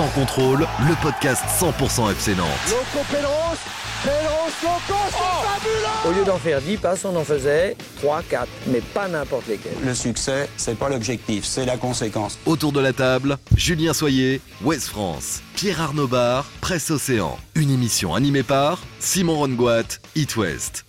Sans contrôle, le podcast 100% FC Nantes. Loco Pélos, Pélos, Loco, c'est fabuleux Au lieu d'en faire 10 passes, on en faisait 3, 4, mais pas n'importe lesquels. Le succès, c'est pas l'objectif, c'est la conséquence. Autour de la table, Julien Soyer, Ouest France, Pierre Arnaud Bar, Presse Océan. Une émission animée par Simon Rongoat, It West.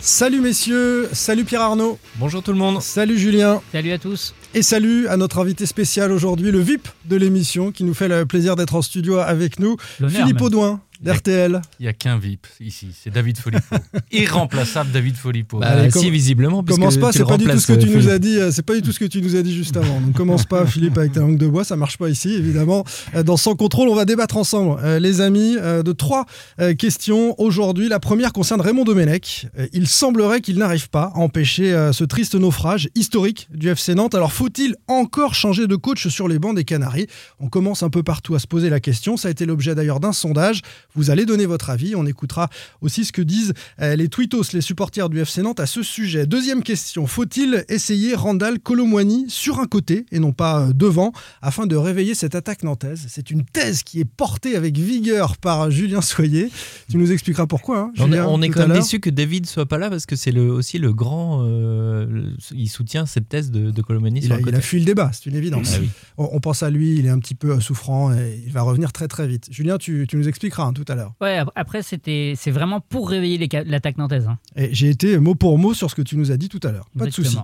Salut messieurs, salut Pierre Arnaud, Bonjour tout le monde. salut Julien Salut à tous. et salut à notre invité spécial aujourd'hui, le VIP de l'émission qui nous fait le plaisir d'être en studio avec nous, Philippe même. Audouin d'RTL. Il n'y a qu'un VIP ici, c'est David Folipo. Irremplaçable David Folipo. Bah, com- si visiblement puisque Commence pas, tu c'est pas du tout ce que tu euh, nous Philippe. as dit, euh, c'est pas du tout ce que tu nous as dit juste avant. Donc commence pas Philippe avec ta langue de bois, ça marche pas ici évidemment. Euh, Dans Sans contrôle, on va débattre ensemble euh, les amis euh, de trois euh, questions aujourd'hui. La première concerne Raymond Domenech. Euh, Il semblerait qu'il n'arrive pas à empêcher euh, ce triste naufrage historique du FC Nantes. Alors faut-il encore changer de coach sur les bancs des Canaries? On commence un peu partout à se poser la question. Ça a été l'objet d'ailleurs d'un sondage. Vous allez donner votre avis. On écoutera aussi ce que disent euh, les tweetos, les supporters du FC Nantes à ce sujet. Deuxième question. Faut-il essayer Randall Colomwani sur un côté et non pas euh, devant afin de réveiller cette attaque nantaise? C'est une thèse qui est portée avec vigueur par Julien Soyer. Tu nous expliqueras pourquoi. hein, On, est- Julien, on est tout quand même déçu que David soit pas là parce que c'est le, aussi le grand. euh, il soutient cette thèse de, de Colomani Il a, il fui le débat, c'est une évidence. Ah oui. on, on pense à lui, il est un petit peu euh, souffrant et il va revenir très très vite. Julien, tu, tu nous expliqueras hein, tout à l'heure. Ouais, ap- après, c'était, c'est vraiment pour réveiller l'attaque nantaise. hein. Et j'ai été mot pour mot sur ce que tu nous as dit tout à l'heure. Pas de souci.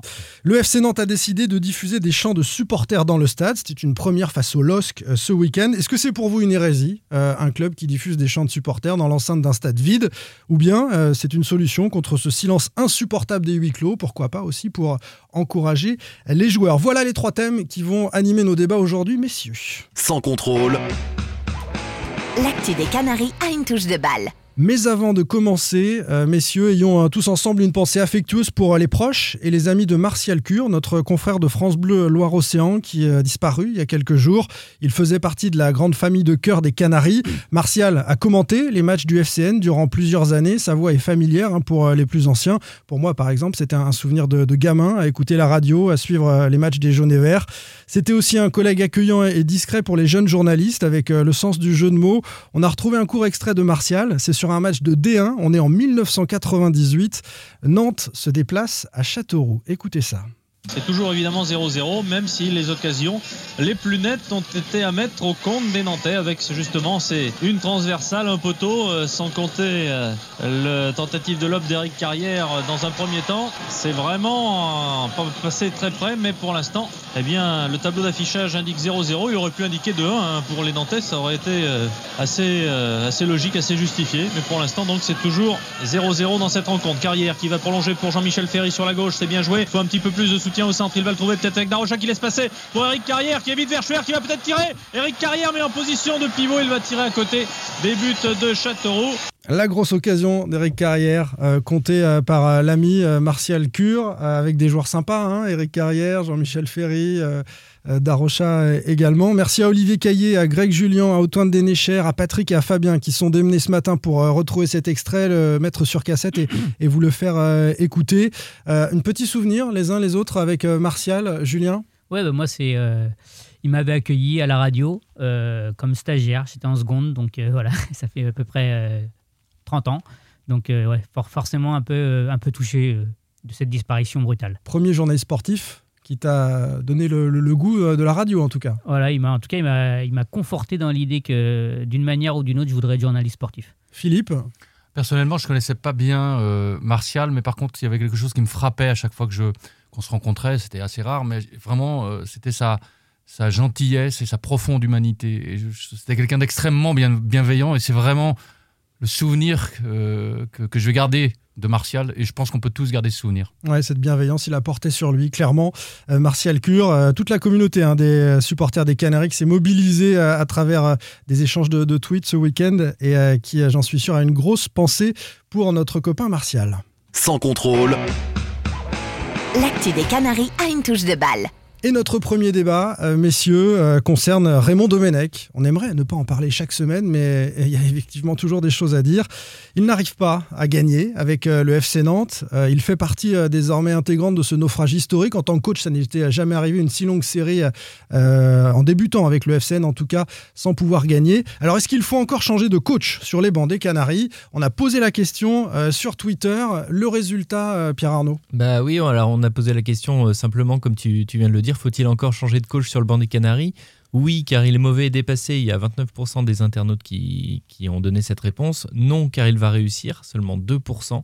Le FC Nantes a décidé de diffuser des chants de supporters dans le stade. C'était une première face au LOSC euh, ce week-end. Est-ce que c'est pour vous une hérésie, euh, un club qui diffuse des chants de supporters dans l'enceinte d'un stade vide? Ou bien euh, c'est une solution contre ce silence insupportable des huis clos? Pourquoi pas aussi pour encourager les joueurs Voilà les trois thèmes qui vont animer nos débats aujourd'hui, messieurs. Sans contrôle, L'actu des Canaries a une touche de balle. Mais avant de commencer, euh, messieurs, ayons euh, tous ensemble une pensée affectueuse pour euh, les proches et les amis de Martial Cure, notre confrère de France Bleu Loire-Océan qui a disparu il y a quelques jours. Il faisait partie de la grande famille de cœur des Canaries. Martial a commenté les matchs du FCN durant plusieurs années. Sa voix est familière hein, pour les plus anciens. Pour moi, par exemple, c'était un souvenir de, gamin à écouter la radio, à suivre les matchs des jaunes et verts. C'était aussi un collègue accueillant et discret pour les jeunes journalistes avec le sens du jeu de mots. On a retrouvé un court extrait de Martial. C'est sur un match de D1. On est en 1998. Nantes se déplace à Châteauroux. Écoutez ça. C'est toujours évidemment 0-0, même si les occasions les plus nettes ont été à mettre au compte des Nantais avec justement c'est une transversale, un poteau, euh, sans compter euh, le tentative de lob d'Eric Carrière dans un premier temps. C'est vraiment euh, pas passé très près, mais pour l'instant, eh bien, le tableau d'affichage indique 0-0. Il aurait pu indiquer 2-1 hein, pour les Nantais, ça aurait été assez, logique, assez justifié. Mais pour l'instant, donc, c'est toujours 0-0 dans cette rencontre. Carrière qui va prolonger pour Jean-Michel Ferry sur la gauche, c'est bien joué. Faut un petit peu plus de soutien au centre. Il va le trouver peut-être avec Darocha qui laisse passer pour Eric Carrière qui évite Verschuer qui va peut-être tirer. Eric Carrière mais en position de pivot, il va tirer à côté des buts de Châteauroux. La grosse occasion d'Éric Carrière, euh, comptée euh, par euh, l'ami euh, Martial Cure, avec des joueurs sympas, hein, Éric Carrière, Jean-Michel Ferry, Darocha également. Merci à Olivier Caillé, à Greg Julien, à Antoine Dénécher, à Patrick et à Fabien qui sont démenés ce matin pour retrouver cet extrait, le mettre sur cassette et, et vous le faire écouter. Un petit souvenir les uns les autres avec Martial, Julien? Ouais, bah, moi, c'est. il m'avait accueilli à la radio euh, comme stagiaire. J'étais en seconde, donc euh, voilà, ça fait à peu près 30 ans. Donc, euh, ouais, for- forcément un peu, euh, un peu touché euh, de cette disparition brutale. Premier journaliste sportif qui t'a donné le, le- le goût de la radio en tout cas. Voilà, il m'a, en tout cas, il m'a, conforté dans l'idée que d'une manière ou d'une autre, je voudrais être journaliste sportif. Philippe, Personnellement, je connaissais pas bien euh, Martial, mais par contre, il y avait quelque chose qui me frappait à chaque fois que je qu'on se rencontrait. C'était assez rare, mais vraiment, euh, c'était sa sa gentillesse et sa profonde humanité. C'était quelqu'un d'extrêmement bien, bienveillant, et c'est vraiment le souvenir que, que, que je vais garder de Martial, et je pense qu'on peut tous garder ce souvenir. Ouais, cette bienveillance, il a porté sur lui, clairement. Euh, Martial Cure, euh, toute la communauté hein, des euh, supporters des Canaries qui s'est mobilisée euh, à travers euh, des échanges de, de tweets ce week-end et euh, qui, euh, j'en suis sûr, a une grosse pensée pour notre copain Martial. sans contrôle, L'actu des Canaries a une touche de balle. Et notre premier débat, euh, messieurs, euh, concerne Raymond Domenech. On aimerait ne pas en parler chaque semaine, mais il y a effectivement toujours des choses à dire. Il n'arrive pas à gagner avec euh, le FC Nantes. Euh, il fait partie euh, désormais intégrante de ce naufrage historique. En tant que coach, ça n'était jamais arrivé une si longue série euh, en débutant avec le FCN, en tout cas, sans pouvoir gagner. Alors, est-ce qu'il faut encore changer de coach sur les bancs des Canaries? On a posé la question euh, sur Twitter. Le résultat, euh, Pierre Arnaud? Bah oui, alors on a posé la question euh, simplement, comme tu viens de le dire, faut-il encore changer de coach sur le banc des Canaries? Oui, car il est mauvais et dépassé. Il y a 29% des internautes qui, qui ont donné cette réponse. Non, car il va réussir, seulement 2%.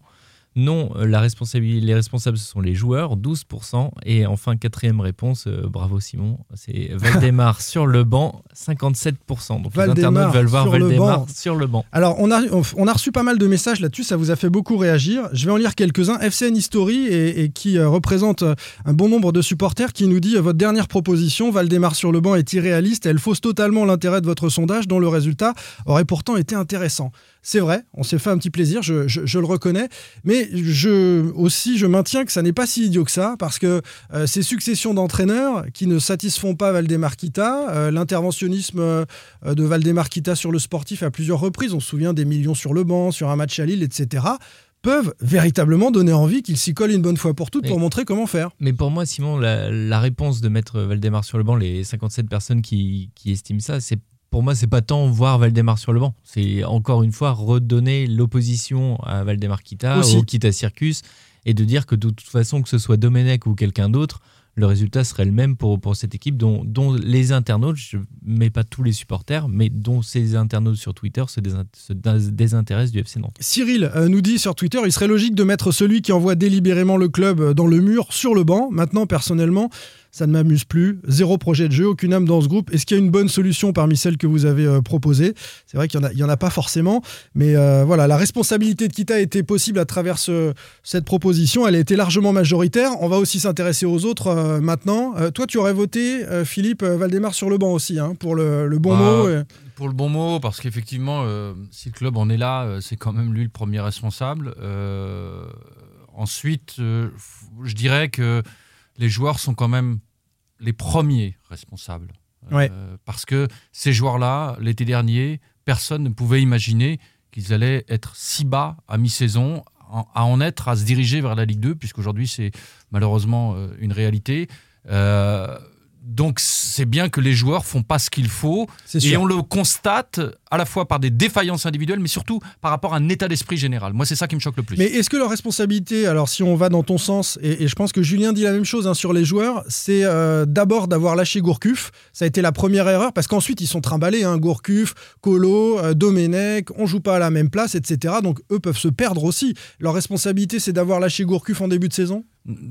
Non, la responsabilité, les responsables, ce sont les joueurs, 12%. Et enfin, quatrième réponse, euh, bravo Simon, c'est Valdemar sur le banc, 57%. Donc Valdemar les internautes veulent voir Valdemar sur le banc. Alors, on a, on a reçu pas mal de messages là-dessus, ça vous a fait beaucoup réagir. Je vais en lire quelques-uns. FCN History, et, et qui euh, représente euh, un bon nombre de supporters, qui nous dit Votre dernière proposition, Valdemar sur le banc, est irréaliste. Elle fausse totalement l'intérêt de votre sondage, dont le résultat aurait pourtant été intéressant. C'est vrai, on s'est fait un petit plaisir, je, je- je le reconnais, mais je, aussi je maintiens que ça n'est pas si idiot que ça, parce que euh, ces successions d'entraîneurs qui ne satisfont pas Valdemar Kita, euh, l'interventionnisme euh, de Valdemar Kita sur le sportif à plusieurs reprises, on se souvient des millions sur le banc, sur un match à Lille, etc., peuvent véritablement donner envie qu'il s'y colle une bonne fois pour toutes pour Mais- montrer comment faire. Mais pour moi, Simon, la, la réponse de mettre Valdemar sur le banc, les 57 personnes qui, qui estiment ça, c'est pour moi, c'est pas tant voir Valdemar sur le banc. C'est encore une fois redonner l'opposition à Valdemar Kita, au Kita Circus, et de dire que de toute façon, que ce soit Domenech ou quelqu'un d'autre, le résultat serait le même pour, pour cette équipe dont, dont les internautes, je ne mets pas tous les supporters, mais dont ces internautes sur Twitter se, se désintéressent du FC Nantes. Cyril euh, nous dit sur Twitter, il serait logique de mettre celui qui envoie délibérément le club euh, dans le mur sur le banc. Maintenant, personnellement, ça ne m'amuse plus. Zéro projet de jeu, aucune âme dans ce groupe. Est-ce qu'il y a une bonne solution parmi celles que vous avez euh, proposées? C'est vrai qu'il n'y en, a- en a pas forcément, mais euh, voilà, la responsabilité de Kita était possible à travers ce- cette proposition. Elle a été largement majoritaire. On va aussi s'intéresser aux autres euh, maintenant. Toi, tu aurais voté, Philippe Valdemar, sur le banc aussi, hein, pour le, le bon Bah, mot. et- Pour le bon mot, parce qu'effectivement, si le club en est là, c'est quand même lui le premier responsable. Ensuite, je dirais que les joueurs sont quand même les premiers responsables. Euh, parce que ces joueurs-là, l'été dernier, personne ne pouvait imaginer qu'ils allaient être si bas à mi-saison, à en être, à se diriger vers la Ligue 2, puisqu'aujourd'hui c'est malheureusement euh, une réalité. Euh, donc c'est bien que les joueurs font pas ce qu'il faut et on le constate à la fois par des défaillances individuelles mais surtout par rapport à un état d'esprit général. Moi c'est ça qui me choque le plus. Mais est-ce que leur responsabilité, alors si on va dans ton sens, et, et je pense que Julien dit la même chose hein, sur les joueurs, c'est euh, d'abord d'avoir lâché Gourcuff. Ça a été la première erreur parce qu'ensuite ils sont trimballés. Hein, Gourcuff, Colo, euh, Domenech, on joue pas à la même place, etc. Donc eux peuvent se perdre aussi. Leur responsabilité, c'est d'avoir lâché Gourcuff en début de saison?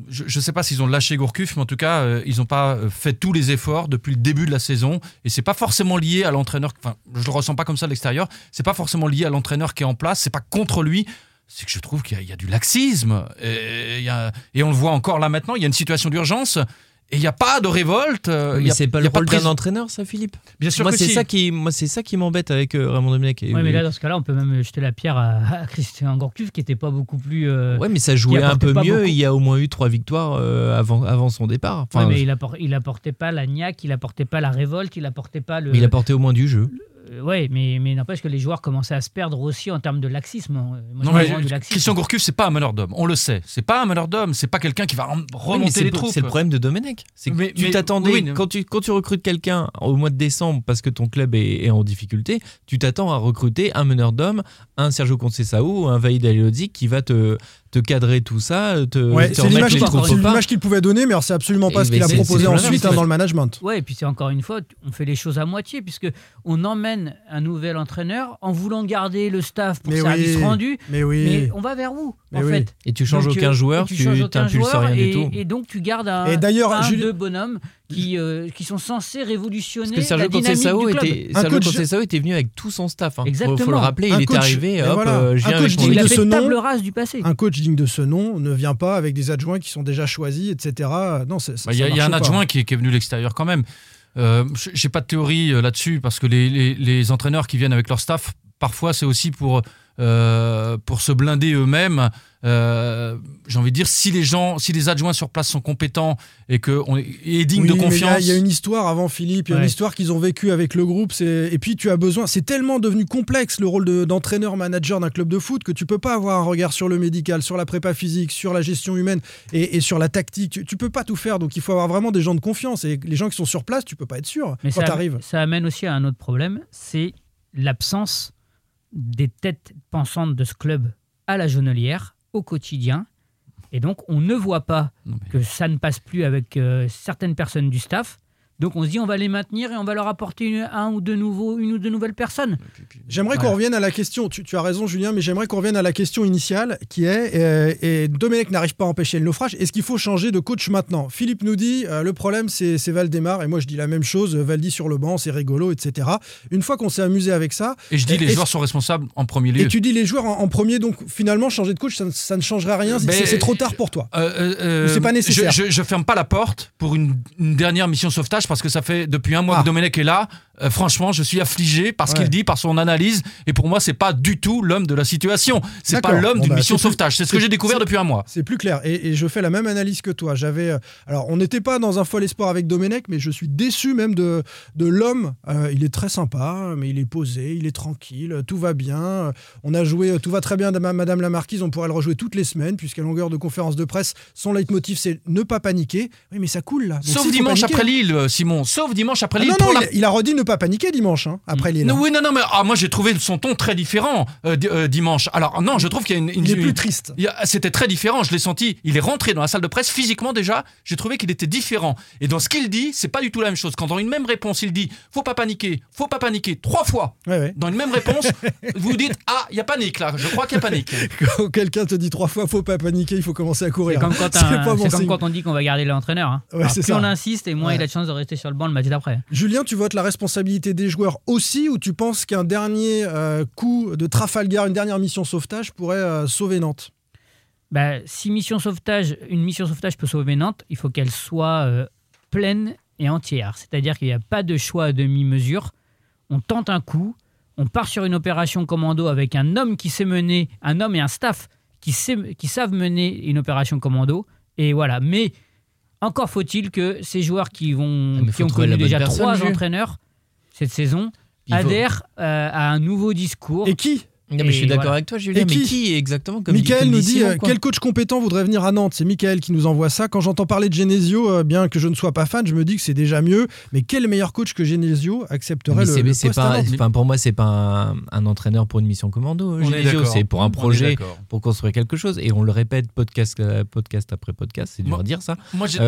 Je ne sais pas s'ils ont lâché Gourcuff, mais en tout cas, euh, ils n'ont pas euh, fait tous les efforts depuis le début de la saison. Et c'est pas forcément lié à l'entraîneur. Enfin, je le ressens pas comme ça de l'extérieur. C'est pas forcément lié à l'entraîneur qui est en place. C'est pas contre lui. C'est que je trouve qu'il y, a- du laxisme. Et on le voit encore là maintenant. Il y a une situation d'urgence. Et il n'y a pas de révolte. euh, il y Mais a- c'est pas le rôle d'un entraîneur, ça, Philippe? Bien sûr moi, que c'est si. ça qui, moi, c'est ça qui m'embête avec euh, Raymond Domenech. Et- Ouais, mais là, dans ce cas-là, on peut même jeter la pierre à, à Christian Gourcuff, qui n'était pas beaucoup plus. euh, Ouais, mais ça jouait un apportait peu mieux. beaucoup. Il y a au moins eu trois victoires euh, avant, avant son départ. Enfin, Ouais, mais il, appor- il apportait pas la niaque, il apportait pas la révolte, il apportait pas le. mais il apportait au moins du jeu. Euh, ouais, mais, mais n'empêche que les joueurs commençaient à se perdre aussi en termes de laxisme. Moi, je Non, vois mais du laxisme. Christian Gourcuff, c'est pas un meneur d'homme. On le sait. C'est pas un meneur d'homme. C'est pas quelqu'un qui va Oui, remonter c'est les le- troupes. C'est le problème de Domenech. C'est tu t'attendais, oui, quand, tu, quand tu recrutes quelqu'un au mois de décembre parce que ton club est, est en difficulté, tu t'attends à recruter un meneur d'homme, un Sergio Conceição, un Vaïd Aliodzi qui va te, te cadrer tout ça, te, Ouais, te c'est l'image qu'il pas. qu'il pouvait donner, mais alors c'est absolument pas Et ce qu'il mais a proposé ensuite hein, dans le management. Ouais, et puis c'est encore une fois, on fait les choses à moitié, puisque on emmène un nouvel entraîneur en voulant garder le staff pour Mais service oui, rendu. mais oui. Mais on va vers où, en oui. fait Et tu changes Donc, aucun euh, joueur, tu joueur, rien et, du tout. Et donc tu gardes un, Et d'ailleurs, un Julien- deux bonhommes qui, euh, qui sont censés révolutionner Parce que Sergio la dynamique Conceição du club. était, Sergio coach- Conceição était venu avec tout son staff. Hein. Faut- Faut, le Exactement. rappeler, Un il est arrivé. Hop, voilà. euh, je Un viens coach digne de ce fait nom- table rase du passé. Un coach digne de ce nom ne vient pas avec des adjoints qui sont déjà choisis, etc. Non, Bah, Il y, a- ça il y a un adjoint qui est, venu de l'extérieur quand même. Euh, J'ai pas de théorie là-dessus parce que les, les- les entraîneurs qui viennent avec leur staff, parfois c'est aussi pour, euh, pour se blinder eux-mêmes Euh, J'ai envie de dire, si les gens, si les adjoints sur place sont compétents et que on est, est digne Oui, de il y confiance. Il y, a une histoire avant Philippe, il y a une histoire qu'ils ont vécue avec le groupe. Et puis tu as besoin. C'est tellement devenu complexe le rôle de- d'entraîneur-manager d'un club de foot que tu peux pas avoir un regard sur le médical, sur la prépa physique, sur la gestion humaine et, et sur la tactique. Tu, tu peux pas tout faire. Donc il faut avoir vraiment des gens de confiance. Et les gens qui sont sur place, tu peux pas être sûr Mais quand ça, tu arrives. ça amène aussi à un autre problème, c'est l'absence des têtes pensantes de ce club à la Jonelière, au quotidien. Et donc, on ne voit pas que ça ne passe plus avec euh, certaines personnes du staff. Donc, on se dit, on va les maintenir et on va leur apporter une, un ou deux nouveaux, une ou deux nouvelles personnes. J'aimerais qu'on revienne à la question, tu, tu as raison Julien, mais j'aimerais qu'on revienne à la question initiale qui est, euh, et Domenech n'arrive pas à empêcher le naufrage, est-ce qu'il faut changer de coach maintenant? Philippe nous dit, euh, le problème c'est c'est Valdemar, et moi je dis la même chose, Valdi sur le banc, c'est rigolo, etc. Une fois qu'on s'est amusé avec ça, Et je dis, les joueurs sont responsables en premier lieu. et tu dis les joueurs en, en premier, donc finalement changer de coach, ça, ne- ça ne changerait rien, c'est- trop tard pour toi. Euh, c'est pas nécessaire. Je, je, je ferme pas la porte pour une, une dernière mission sauvetage parce que ça fait depuis un mois Ah. que Domenech est là. Euh, franchement, je suis affligé par ce Ouais. qu'il dit, par son analyse. Et pour moi, c'est pas du tout l'homme de la situation. C'est pas l'homme Bon, d'une bah, mission sauvetage. C'est ce que j'ai découvert depuis un mois. C'est plus clair. Et, et je fais la même analyse que toi. J'avais, euh, alors, on n'était pas dans un fol espoir avec Domenech, mais je suis déçu même de, de l'homme. Euh, il est très sympa, mais il est posé, il est tranquille, tout va bien. On a joué, tout va très bien, Madame la Marquise. On pourrait le rejouer toutes les semaines, puisqu'à longueur de conférence de presse, son leitmotiv, c'est ne pas paniquer. Oui, mais ça coule là. Donc, Sauf dimanche après Lille, euh, Simon. Sauf dimanche après Ah Lille. non, non, la- il, il a redit ne pas paniquer dimanche, hein, après Lille. Non, oui, non, non, mais ah, moi j'ai trouvé son ton très différent euh, euh, dimanche. Alors non, je trouve qu'il y a une, une- Il est plus une- triste. C'était très différent, je l'ai senti. Il est rentré dans la salle de presse physiquement déjà. J'ai trouvé qu'il était différent. Et dans ce qu'il dit, c'est pas du tout la même chose. Quand dans une même réponse, il dit faut pas paniquer, faut pas paniquer trois fois. Ouais, ouais. Dans une même réponse, vous dites ah il y a panique là. Je crois qu'il y a panique. Quand quelqu'un te dit trois fois, faut pas paniquer, il faut commencer à C'est courir. comme, quand, C'est un- pas bon c'est comme quand on dit qu'on va garder l'entraîneur. hein. Ouais, plus ça. on insiste et moins Ouais. il a de chance de rester sur le banc le match d'après. Julien, tu votes la responsabilité des joueurs aussi ou tu penses qu'un dernier euh, coup de Trafalgar, une dernière mission sauvetage pourrait euh, sauver Nantes? Bah, si mission sauvetage, une mission sauvetage peut sauver Nantes, il faut qu'elle soit euh, pleine et entière. C'est-à-dire qu'il n'y a pas de choix à demi-mesure. On tente un coup, on part sur une opération commando avec un homme qui sait mener, un homme et un staff qui, sait- qui savent mener une opération commando. Et voilà. Mais encore faut-il que ces joueurs qui, vont, Ah, qui ont connu déjà trois entraîneurs cette saison Il faut- adhèrent euh, à un nouveau discours. Et qui Non, mais je suis d'accord voilà. avec toi, Julien. Et mais qui exactement comme Michael nous dit Simon, euh, quel coach compétent voudrait venir à Nantes? C'est Michael qui nous envoie ça. Quand j'entends parler de Genesio, euh, bien que je ne sois pas fan, je me dis que c'est déjà mieux. Mais quel meilleur coach que Genesio accepterait Mais le, c'est- le c'est poste à pas, Nantes? enfin, pour moi, c'est pas un, un entraîneur pour une mission commando. On Genesio. C'est pour un projet, pour construire quelque chose. Et on le répète podcast, euh, podcast après podcast. C'est dur Moi- à dire ça. Moi j'ai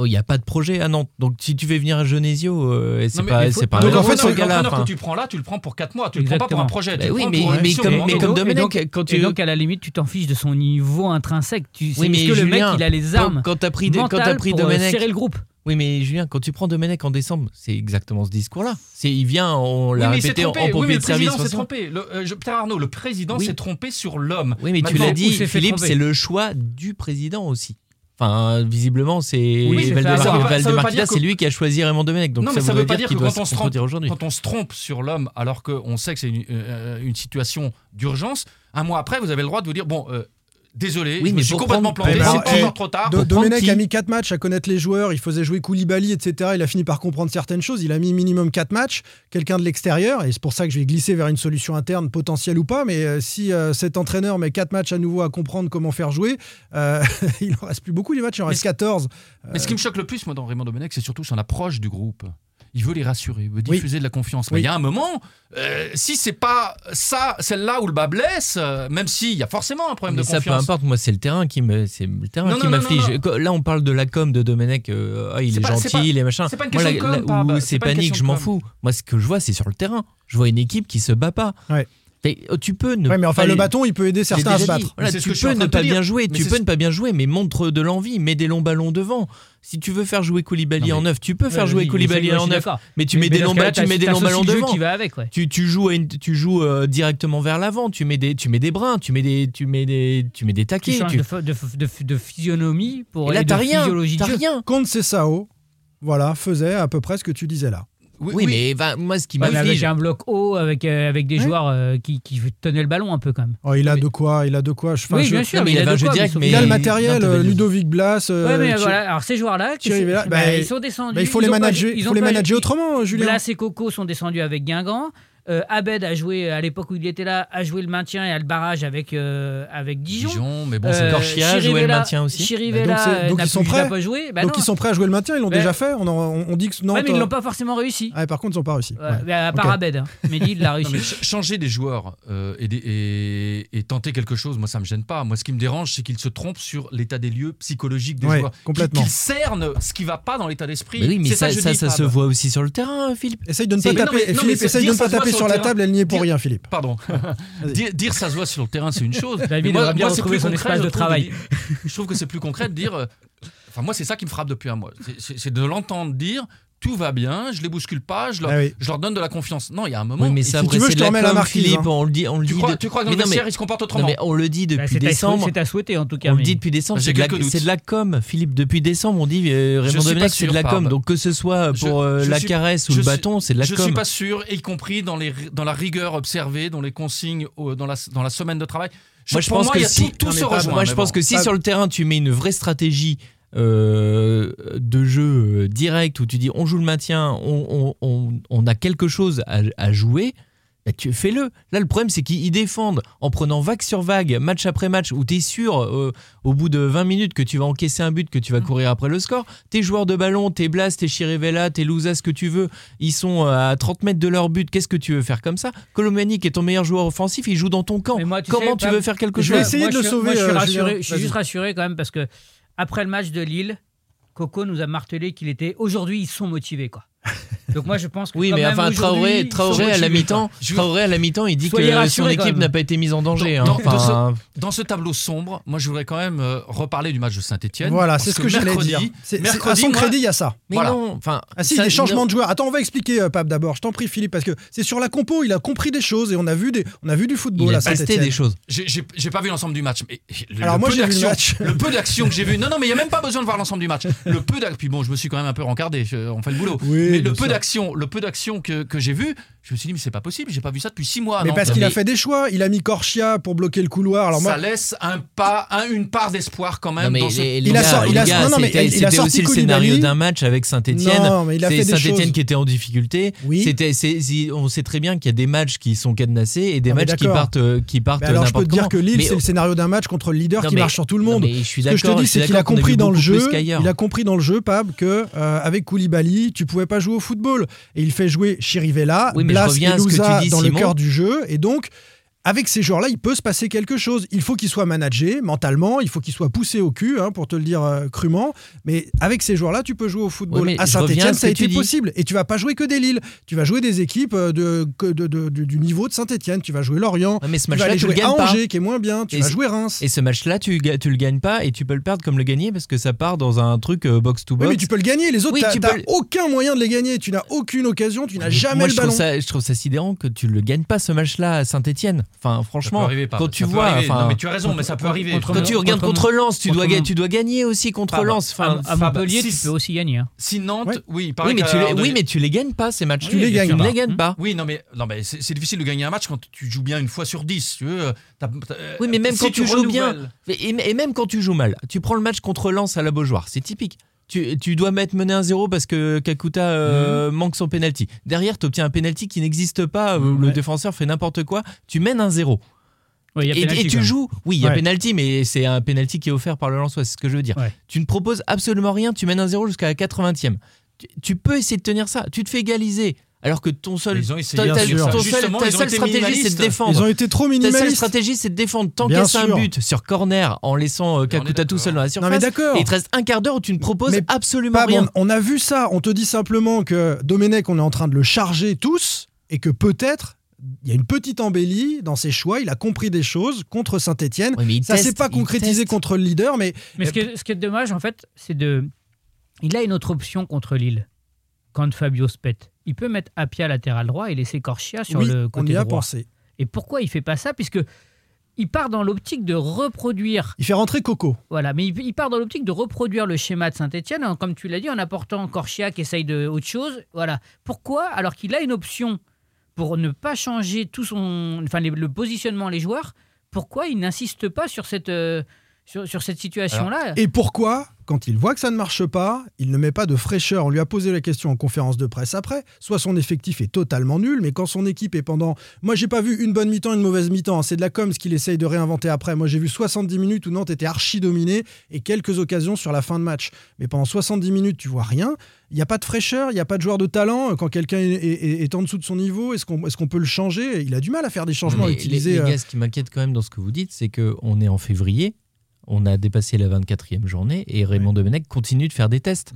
Oh, Il n'y a pas de projet à Nantes. Donc si tu veux venir à Genesio, euh, c'est pas, faut- pas Donc, un en fait, ce gars-là. que tu prends là, tu le prends pour 4 mois. Tu le prends pas pour Exactement. un projet. Bah tu le oui, mais- mais mission comme- commando. mais comme donc- Domenech, et donc, quand et tu- donc, à la limite, tu t'en fiches de son niveau intrinsèque. Tu, c'est- Oui, mais est-ce que le Julien, mec, il a les armes Quand, quand t'as pris, quand mentales t'as pris pour euh, Domenech, serrer le groupe oui, mais Julien, quand tu prends Domenech en décembre, c'est exactement ce discours-là. C'est, il vient, on Oui, l'a s'est répété en, en Oui, mais le de service. président s'est de trompé. Le, euh, Pierre Arnaud, le président Oui. s'est trompé sur l'homme. Oui, mais tu l'as dit, Philippe, c'est le choix du président aussi. Enfin, visiblement, c'est Oui, c'est Valdemar- ça. Ça veut pas- ça veut pas Valdemar dire Kita, que- c'est lui qui a choisi Raymond Domenech. Donc non, ça mais ça veut pas dire dire que quand on, se trompe, quand on se trompe sur l'homme, alors qu'on sait que c'est une, euh, une situation d'urgence, un mois après, vous avez le droit de vous dire bon, euh, désolé, Oui, je mais suis complètement prendre- planté, Mais c'est alors, pas eh, encore trop tard. Do- Domenech a mis 4 matchs à connaître les joueurs, il faisait jouer Koulibaly, etc. Il a fini par comprendre certaines choses. Il a mis minimum 4 matchs, quelqu'un de l'extérieur, et c'est pour ça que je vais glisser vers une solution interne, potentielle ou pas. Mais euh, si euh, cet entraîneur met 4 matchs à nouveau à comprendre comment faire jouer, euh, il en reste plus beaucoup les matchs, il en Mais reste ce- 14. Mais ce qui me choque le plus, moi, dans Raymond Domenech, c'est surtout son approche du groupe. Il veut les rassurer, il veut Oui. diffuser de la confiance. Oui. Mais il y a un moment, euh, si c'est pas ça, celle-là où le bas blesse, euh, même s'il y a forcément un problème Mais de ça, peu confiance. importe, moi, c'est le terrain qui me, c'est le terrain Non, qui non, non, m'afflige. Là, on parle de la com de Domenech, euh, ah, il C'est est, pas- gentil, pas- il est machin. c'est pas une Moi, question la- de com, la- Pab, où c'est panique, je m'en fous. Moi, ce que je vois, c'est sur le terrain. Je vois une équipe qui se bat pas. Ouais. Oh, tu peux ne Ouais, mais enfin, pas le bâton, il peut aider certains à se battre. Voilà, tu peux ne pas bien jouer, Mais tu peux ne pas bien jouer, mais montre de l'envie, mets des longs ballons devant. Si tu veux faire jouer Koulibaly mais- en neuf, tu peux faire jouer oui, Koulibaly en neuf, mais tu mets Mais des longs ce cas-là, ba- tu mets des longs ballons devant. qui va avec, ouais. Tu, tu joues, une- tu joues euh, directement vers l'avant, tu mets des, tu mets des brins, tu mets des, tu mets des, tu mets des taquets. tu- de, de, physionomie pour Et là, t'as rien, t'as rien. Contre Sao, voilà, faisait à peu près ce que tu disais là. Oui, mais bah, moi, ce qui mais avec m'afflige. un bloc haut, avec, euh, avec des joueurs euh, qui, qui tenaient le ballon un peu quand même. Oh, il a de quoi, il a de quoi. Je, oui, je- bien sûr, non, mais il il, avait a un de jeu quoi, direct, mais Il a le matériel, euh, Ludovic Blas. euh, Ouais, mais voilà. Alors ces joueurs-là, bah, bah, ils sont descendus. bah, il faut ils les manager, ils faut les manager autrement, Julien. Blas et Coco sont descendus avec Guingamp. Euh, Abed a joué à l'époque où il était là, a joué le maintien et a le barrage avec euh, avec Dijon. Dijon, mais bon, Euh, c'est Corchia a joué le maintien aussi. Chirivella, Bah, donc euh, ils sont plus- prêts pas joué. Bah Donc non. ils sont prêts à jouer le maintien, ils l'ont déjà fait. On, en- on dit que Nantes. Ouais, mais ils euh, l'ont pas forcément réussi. ah, par contre, ils n'ont pas réussi. Ouais, Ouais. mais à part. Abed, hein. Mehdi, il l'a Non, réussi. mais ch- changer des joueurs euh, et, des- et- et tenter quelque chose, moi ça me gêne pas. Moi ce qui me dérange, c'est qu'ils se trompent sur l'état des lieux psychologiques des Ouais, joueurs. complètement. Qu'ils cernent ce qui va pas dans l'état d'esprit. Mais oui, mais C'est ça, ça, se voit aussi sur le terrain, Philippe. Essaye de ne pas non, taper. mais- non, Philippe, mais essaye de dire ne pas ça sur la terrain. table, elle n'y est pour Dire- rien, Philippe. Pardon. dire, dire ça se voit sur le terrain, c'est une chose. David moi- bien moi, c'est retrouver plus son concret, espace je de trouve, travail. Je trouve que c'est plus concret de dire. euh, Enfin, moi, c'est ça qui me frappe depuis un mois. C'est- C'est c'est de l'entendre dire tout va bien, je les bouscule pas, je leur, Ah oui. je leur donne de la confiance. Non, il y a un moment. Oui, mais ça, si tu veux, je te remets la com, marquise, Philippe. hein. On le dit, on le tu, dit. crois, de- tu crois que dans Mais ils se comportent Non, autrement mais on le dit Bah, depuis décembre. C'est à souhaiter en tout cas. On le dit depuis décembre, J'ai c'est de, la- de com, Philippe. Depuis décembre, on dit euh, Je Raymond Domenech, c'est de la com. Donc que ce soit Je- pour euh, je la suis- caresse ou je le suis- bâton, c'est de la je com. suis pas sûr, y compris dans, les, dans la rigueur observée, dans les consignes, dans, la, dans la semaine de travail. Moi, je pense que si- tout, se rejoint. Moi, je pense que sur le terrain tu mets une vraie stratégie euh, de jeu direct où tu dis on joue le maintien, on, on- on- on a quelque chose à, à jouer, bah, tu fais-le. Là, le problème, c'est qu'ils défendent en prenant vague sur vague, match après match, où tu es sûr euh, au bout de 20 minutes que tu vas encaisser un but, que tu vas courir après le score. Tes joueurs de ballon, tes Blas, tes Chirivella, tes Louzas, ce que tu veux, ils sont euh, à 30 mètres de leur but. Qu'est-ce que tu veux faire comme ça? Colomani, qui est ton meilleur joueur offensif, il joue dans ton camp. Mais moi, tu Comment sais, tu veux faire quelque je chose? vais essayer Moi, de le je sauver, moi, je suis, euh, rassuré, je suis juste rassuré quand même parce que après le match de Lille, Coco nous a martelé qu'il était aujourd'hui ils sont motivés quoi. Donc moi je pense que Oui, quand mais même, enfin, Traoré, Traoré à la mi-temps, Traoré à la mi-temps, il dit Soyez que son équipe n'a pas été mise en danger. hein. Dans- dans Enfin, Dans ce tableau sombre, moi, je voudrais quand même euh, reparler du match de Saint-Etienne. Voilà, c'est ce que j'allais dire. À son moi- crédit, il y a ça. mais Voilà. non, enfin, Ah si, ça- des changements non. de joueurs. Attends, on va expliquer, euh, Pape, d'abord. Je t'en prie, Philippe, parce que c'est sur la compo, il a compris des choses et on a vu, des, on a vu du football il à a testé Saint-Etienne. des choses. J'ai- pas vu l'ensemble du match. Mais Alors moi, peu j'ai vu le d'action- match. le peu d'action que j'ai vu. Non, non, mais il y a même pas besoin de voir l'ensemble du match. Le peu d'action. Puis bon, je me suis quand même un peu rencardé. on fait le boulot. Oui, mais le peu d'action, le peu d'action que, que j'ai vu, je me suis dit mais c'est pas possible. J'ai pas vu ça depuis six mois. Mais non. parce qu'il a fait des choix. Il a mis Corchia pour bloquer le couloir. Alors moi, ça laisse un pas, un- une part d'espoir quand même. Non, mais dans ce- les, Il les a gars, sorti- il a- gars, non, non, mais c'était il a c'était sorti aussi le scénario d'un match avec fait C'est choses. qui était en difficulté. Oui. C'était, on sait très bien qu'il y a des matchs qui sont cadenassés et des mais matchs qui partent, euh, qui partent mais alors je peux te dire que Lille, c'est le scénario d'un match contre le leader qui marche sur tout le monde. Ce que je te dis, c'est qu'il a compris dans le jeu, plus qu'ailleurs. il a compris dans le jeu, Pab, que euh, avec Koulibaly, tu pouvais pas jouer au football. Et il fait jouer Chirivella, Oui, mais je Blas reviens et à ce que tu Louza dis, dans le cœur du jeu. Et donc, avec ces joueurs-là, il peut se passer quelque chose. Il faut qu'ils soient managés mentalement, il faut qu'ils soient poussés au cul, hein, pour te le dire euh, crûment. Mais avec ces joueurs-là, tu peux jouer au football. À Saint-Etienne, ça a été possible. Et tu vas pas jouer que des Lille. Tu vas jouer des équipes euh, de, que de- de- du- niveau de Saint-Etienne. Tu vas jouer Lorient. Ouais, mais ce Tu vas aller tu le jouer gagnes à pas. Angers, qui est moins bien. Tu Et vas jouer Reims. Et ce match-là, tu, tu le gagnes pas et tu peux le perdre comme le gagner parce que ça part dans un truc euh, box to Oui, mais tu peux le gagner. Les autres, Oui, tu peux le- aucun moyen de les gagner. Tu n'as aucune occasion. Tu n'as jamais Moi, le je ballon. trouve, ça, je trouve ça sidérant que tu le gagnes pas ce match-là à Saint-Etienne. Enfin, franchement, arriver, quand tu vois, enfin, Non, mais tu as raison, mais ça peut arriver. contre- quand tu regardes contre- contre Lens, tu contre dois, tu dois gagner aussi contre Pardon. Lens. Enfin, À, à Fab, Montpellier, si- tu peux aussi gagner. hein. Si Nantes, Ouais. oui, oui, mais tu les, oui, mais tu les gagnes pas ces matchs. Tu les gagnes Tu pas. les gagnes pas. Oui, non, mais, non, mais c'est difficile de gagner un match quand tu joues bien une fois sur dix. Tu veux, Oui, mais même si quand tu joues bien, Et, et même quand tu joues mal, tu prends le match contre Lens à la Beaujoire, c'est typique. Tu, tu dois mettre mené 1-0 parce que Kakuta euh, manque son penalty. Derrière, tu obtiens un penalty qui n'existe pas, où le Ouais. défenseur fait n'importe quoi. Tu mènes 1-0. Ouais, il y a Et, tu joues. Oui, il y a Ouais. penalty, mais c'est un penalty qui est offert par le Lensois, c'est ce que je veux dire. Tu ne proposes absolument rien, tu mènes 1-0 jusqu'à la 80e. Tu, tu peux essayer de tenir ça. Tu te fais égaliser. Alors que ton seul, Ils ont essayé, ta, ta- ton seul- seule stratégie, c'est de minimalistes. défendre. Ils ont été trop Ta seule minimalistes. stratégie, c'est de défendre. T'encaisses un but sur corner en laissant euh, Kakuta tout seul dans la Non, surface. mais d'accord. Et il te reste un quart d'heure où tu ne proposes Mais absolument rien. on, on a vu ça. On te dit simplement que Domenech, on est en train de le charger tous et que peut-être il y a une petite embellie dans ses choix. Il a compris des choses contre Saint-Etienne. Ça teste, s'est pas concrétisé contre le leader, mais Mais ce qui, est, ce qui est dommage, en fait, c'est de. Il a une autre option contre Lille quand Fabio se pète. Il peut mettre Apia latéral droit et laisser Corchia sur oui, le on côté y a pensé. Et pourquoi il fait pas ça? Puisque il part dans l'optique de reproduire. Il fait rentrer Coco. Voilà, mais il, part dans l'optique de reproduire le schéma de Saint-Etienne, comme tu l'as dit, en apportant Corchia qui essaye de autre chose. Voilà. Pourquoi Alors qu'il a une option pour ne pas changer tout son, enfin, le positionnement les joueurs, pourquoi il n'insiste pas sur cette, euh, sur, sur cette situation-là Et pourquoi, quand il voit que ça ne marche pas, il ne met pas de fraîcheur? On lui a posé la question en conférence de presse après. Soit son effectif est totalement nul, mais quand son équipe est pendant. Moi, j'ai pas vu une bonne mi-temps, une mauvaise mi-temps. C'est de la com ce qu'il essaye de réinventer après. Moi, j'ai vu 70 minutes où Nantes était archi dominé et quelques occasions sur la fin de match. Mais pendant 70 minutes, tu vois rien. Il n'y a pas de fraîcheur, il n'y a pas de joueur de talent. Quand quelqu'un est, est- est en dessous de son niveau, est-ce qu'on est qu'on peut le changer? Il a du mal à faire des changements, à utiliser. Les, les euh, gars, ce qui m'inquiète quand même dans ce que vous dites, c'est qu'on est en février, on a dépassé la 24e journée et Raymond Domenech continue de faire des tests.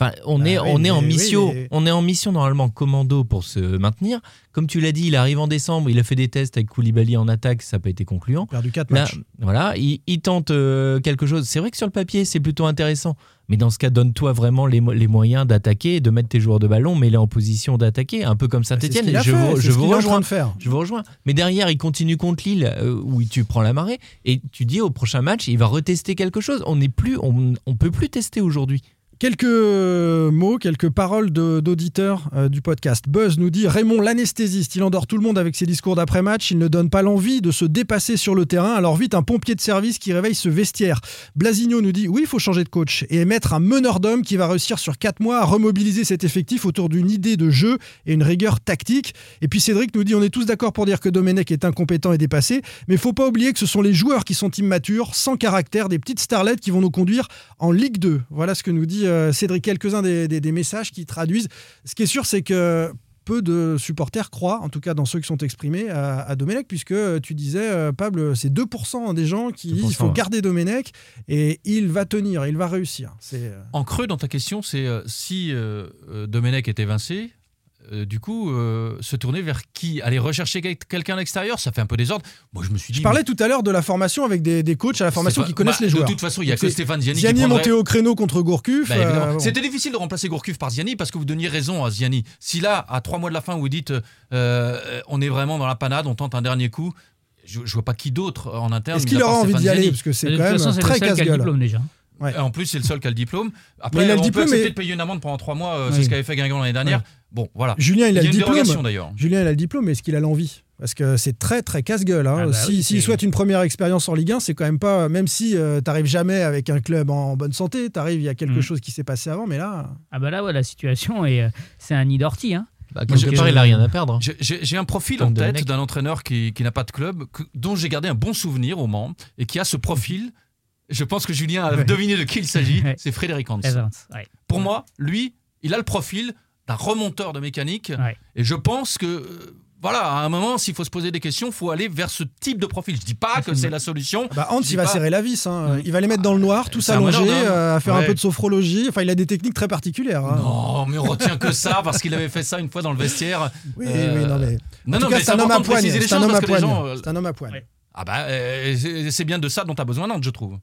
Enfin, on Bah est, oui, on est en oui, mission, mais- on est en mission normalement commando pour se maintenir. Comme tu l'as dit, il arrive en décembre, il a fait des tests avec Koulibaly en attaque, ça n'a pas été concluant. perdu 4 Là, matchs. voilà, il, il tente euh, quelque chose. C'est vrai que sur le papier, c'est plutôt intéressant. Mais dans ce cas, donne-toi vraiment les, mo- les moyens d'attaquer, de mettre tes joueurs de ballon, mais les en position d'attaquer, un peu comme Bah, Saint-Etienne. je vous, je rejoins. de faire. Je vous rejoins. Mais derrière, il continue contre Lille, euh, où tu prends la marée, et tu dis au prochain match, il va retester quelque chose. On n'est plus, on, on peut plus tester aujourd'hui. Quelques mots, quelques paroles d'auditeurs euh, du podcast. Buzz nous dit Raymond l'anesthésiste, il endort tout le monde avec ses discours d'après-match, il ne donne pas l'envie de se dépasser sur le terrain, alors vite un pompier de service qui réveille ce vestiaire. Blasigno nous dit oui, il faut changer de coach et mettre un meneur d'hommes qui va réussir sur 4 mois à remobiliser cet effectif autour d'une idée de jeu et une rigueur tactique. Et puis Cédric nous dit on est tous d'accord pour dire que Domenech est incompétent et dépassé, mais il faut pas oublier que ce sont les joueurs qui sont immatures, sans caractère, des petites starlettes qui vont nous conduire en Ligue 2. Voilà ce que nous dit euh, Cédric. Quelques-uns des, des- des messages qui traduisent. Ce qui est sûr, c'est que peu de supporters croient, en tout cas dans ceux qui sont exprimés, à, à Domenech, puisque euh, tu disais, euh, Pable, c'est 2% des gens qui disent 2%, il faut ouais. garder Domenech et il va tenir, il va réussir. C'est euh, En creux dans ta question, c'est euh, si euh, euh, Domenech est évincé, euh, du coup, euh, se tourner vers qui? Aller rechercher quel- quelqu'un à l'extérieur? Ça fait un peu désordre. Moi, je me suis dit. Je parlais tout à l'heure de la formation avec des, des coachs à la formation pas- qui connaissent bah, les joueurs. De toute façon, il n'y a que Stéphane Ziani, Ziani qui prendrait- monté au créneau contre Gourcuff. Bah, euh, bon. C'était difficile de remplacer Gourcuff par Ziani parce que vous donniez raison à Ziani. Si là, à trois mois de la fin, vous dites euh, on est vraiment dans la panade, on tente un dernier coup, je, je vois pas qui d'autre en interne. Est-ce qu'il aura envie d'y aller? Ziani. Parce que c'est De quand même façon, très casse-gueule. Ouais. En plus, c'est le seul qui a le diplôme. Après, il a le on diplôme, peut accepter mais- de payer une amende pendant trois mois. euh. C'est ce qu'avait fait Guingamp l'année dernière. Ouais. Bon, voilà. Julien, il a y le une diplôme. dérogation, d'ailleurs. Julien, il a le diplôme, mais est-ce qu'il a l'envie? Parce que c'est très, très casse-gueule. hein. Ah bah si, oui, S'il c'est- souhaite une première expérience en Ligue 1, c'est quand même pas. Même si tu t'arrives jamais avec un club en bonne santé, t'arrives, il y a quelque Mm. chose qui s'est passé avant, mais là. Ah bah là, ouais, la situation, est, euh, c'est un nid d'ortie. Hein. Bah, Moi, part, il a rien à perdre. hein. J'ai- un profil Comme en tête d'un entraîneur qui, qui n'a pas de club, que- dont j'ai gardé un bon souvenir au Mans, et qui a ce profil. Je pense que Julien a Ouais. deviné de qui il s'agit. Ouais. C'est Frédéric Hans. Evans, ouais. Pour moi, lui, il a le profil d'un remonteur de mécanique. Ouais. Et je pense que, euh, voilà, à un moment, s'il faut se poser des questions, il faut aller vers ce type de profil. Je dis pas que c'est la solution. Bah, Hans, il va pas- serrer la vis. hein. Il va les mettre dans le noir, allongés, meneur d'homme. euh, à faire un peu de sophrologie. Enfin, il a des techniques très particulières. hein. Non, mais on retient que ça parce qu'il avait fait ça une fois dans le vestiaire. Oui, Euh, oui, non, mais. Non, en non, tout cas, mais c'est un homme à poigne. C'est un homme à poigne. C'est un homme à poigne. Ah bah, euh, c'est bien de ça dont tu as besoin, Nantes, je trouve.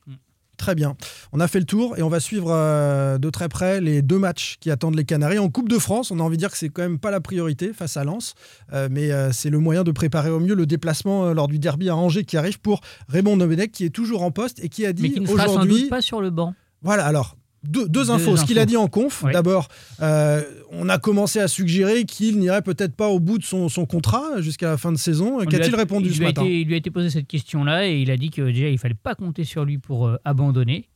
Très bien. On a fait le tour et on va suivre euh, de très près les deux matchs qui attendent les Canaries. En Coupe de France, on a envie de dire que c'est quand même pas la priorité face à Lens, euh, mais euh, c'est le moyen de préparer au mieux le déplacement euh, lors du derby à Angers qui arrive pour Raymond Domenech qui est toujours en poste et qui a Mais dit qui ne sera sans aujourd'hui. doute pas sur le banc. Voilà, alors. Deux, infos. Ce qu'il a dit en conf, d'abord, euh, on a commencé à suggérer qu'il n'irait peut-être pas au bout de son, son contrat jusqu'à la fin de saison. Qu'a-t-il répondu il ce matin été- Il lui a été posé cette question-là et il a dit que déjà il fallait pas compter sur lui pour euh, abandonner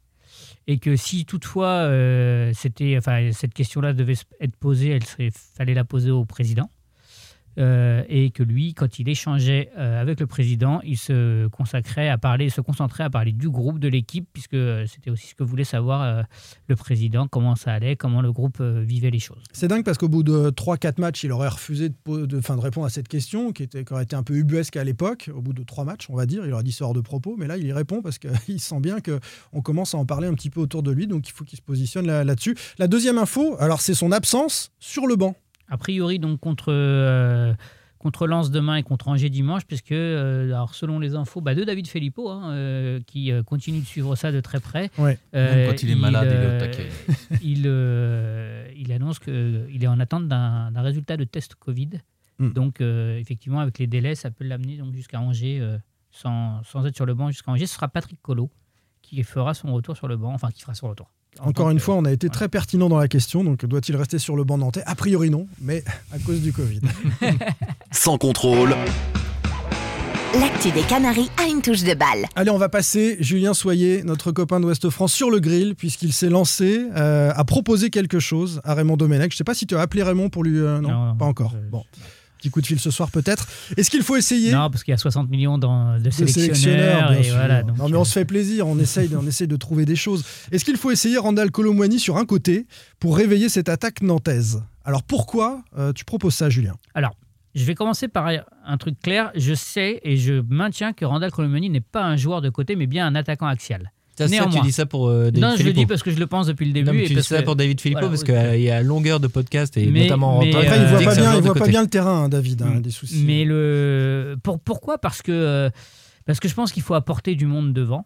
et que si toutefois euh, c'était, enfin cette question-là devait être posée, serait, fallait la poser au président. Euh, et que lui, quand il échangeait euh, avec le président, il se consacrait à parler, se concentrait à parler du groupe, de l'équipe, puisque euh, c'était aussi ce que voulait savoir le président, comment ça allait, comment le groupe vivait les choses. C'est dingue parce qu'au bout de 3-4 matchs, il aurait refusé de, fin, de répondre à cette question qui, était, qui aurait été un peu ubuesque à l'époque. Au bout de 3 matchs, on va dire, il aurait dit c'est hors de propos, mais là il y répond parce qu'il sent bien qu'on commence à en parler un petit peu autour de lui, donc il faut qu'il se positionne là- là-dessus. La deuxième info, alors c'est son absence sur le banc. A priori, donc contre, euh, contre Lens demain et contre Angers dimanche, puisque, euh, alors, selon les infos bah, de David Filippo, hein, euh, qui euh, continue de suivre ça de très près. Ouais. Même quand il est malade, il est au taquet. il, euh, il annonce qu'il est en attente d'un résultat de test Covid. Hmm. Donc, euh, effectivement, avec les délais, ça peut l'amener donc jusqu'à Angers euh, sans, sans être sur le banc jusqu'à Angers, ce sera Patrick Collot qui fera son retour sur le banc, enfin qui fera son retour. En Encore une fois, on a été très pertinent dans la question. Donc, doit-il rester sur le banc nantais? A priori, non, mais à cause du Covid. Sans contrôle, L'actu des Canaries a une touche de balle. Allez, on va passer Julien Soyer, notre copain d'Ouest France, sur le grill, puisqu'il s'est lancé euh, à proposer quelque chose à Raymond Domenech. Je ne sais pas si tu as appelé Raymond pour lui. euh, non, Non, pas encore. je- Bon, petit coup de fil ce soir peut-être. Est-ce qu'il faut essayer Non, parce qu'il y a 60 millions dans- de de sélectionneurs. bien et sûr. voilà, donc, non, mais on se fait plaisir, on essaye, on essaye de trouver des choses. Est-ce qu'il faut essayer Randall Colomwani sur un côté pour réveiller cette attaque nantaise? Alors pourquoi euh, tu proposes ça, Julien? Alors, je vais commencer par un truc clair. Je sais et je maintiens que Randall Colomani n'est pas un joueur de côté, mais bien un attaquant axial. Ça, tu dis ça pour euh, David non, je le dis parce que je le pense depuis le début. Non, mais et tu dis parce ça que- pour David Filippo voilà, parce oui. qu'il y a longueur de podcast et Mais- notamment en mais, antenne, Après, Euh, il voit dit pas bien, il voit pas bien le terrain, hein, David, hein, des soucis. Mais le pour, pourquoi? Parce que euh, parce que je pense qu'il faut apporter du monde devant.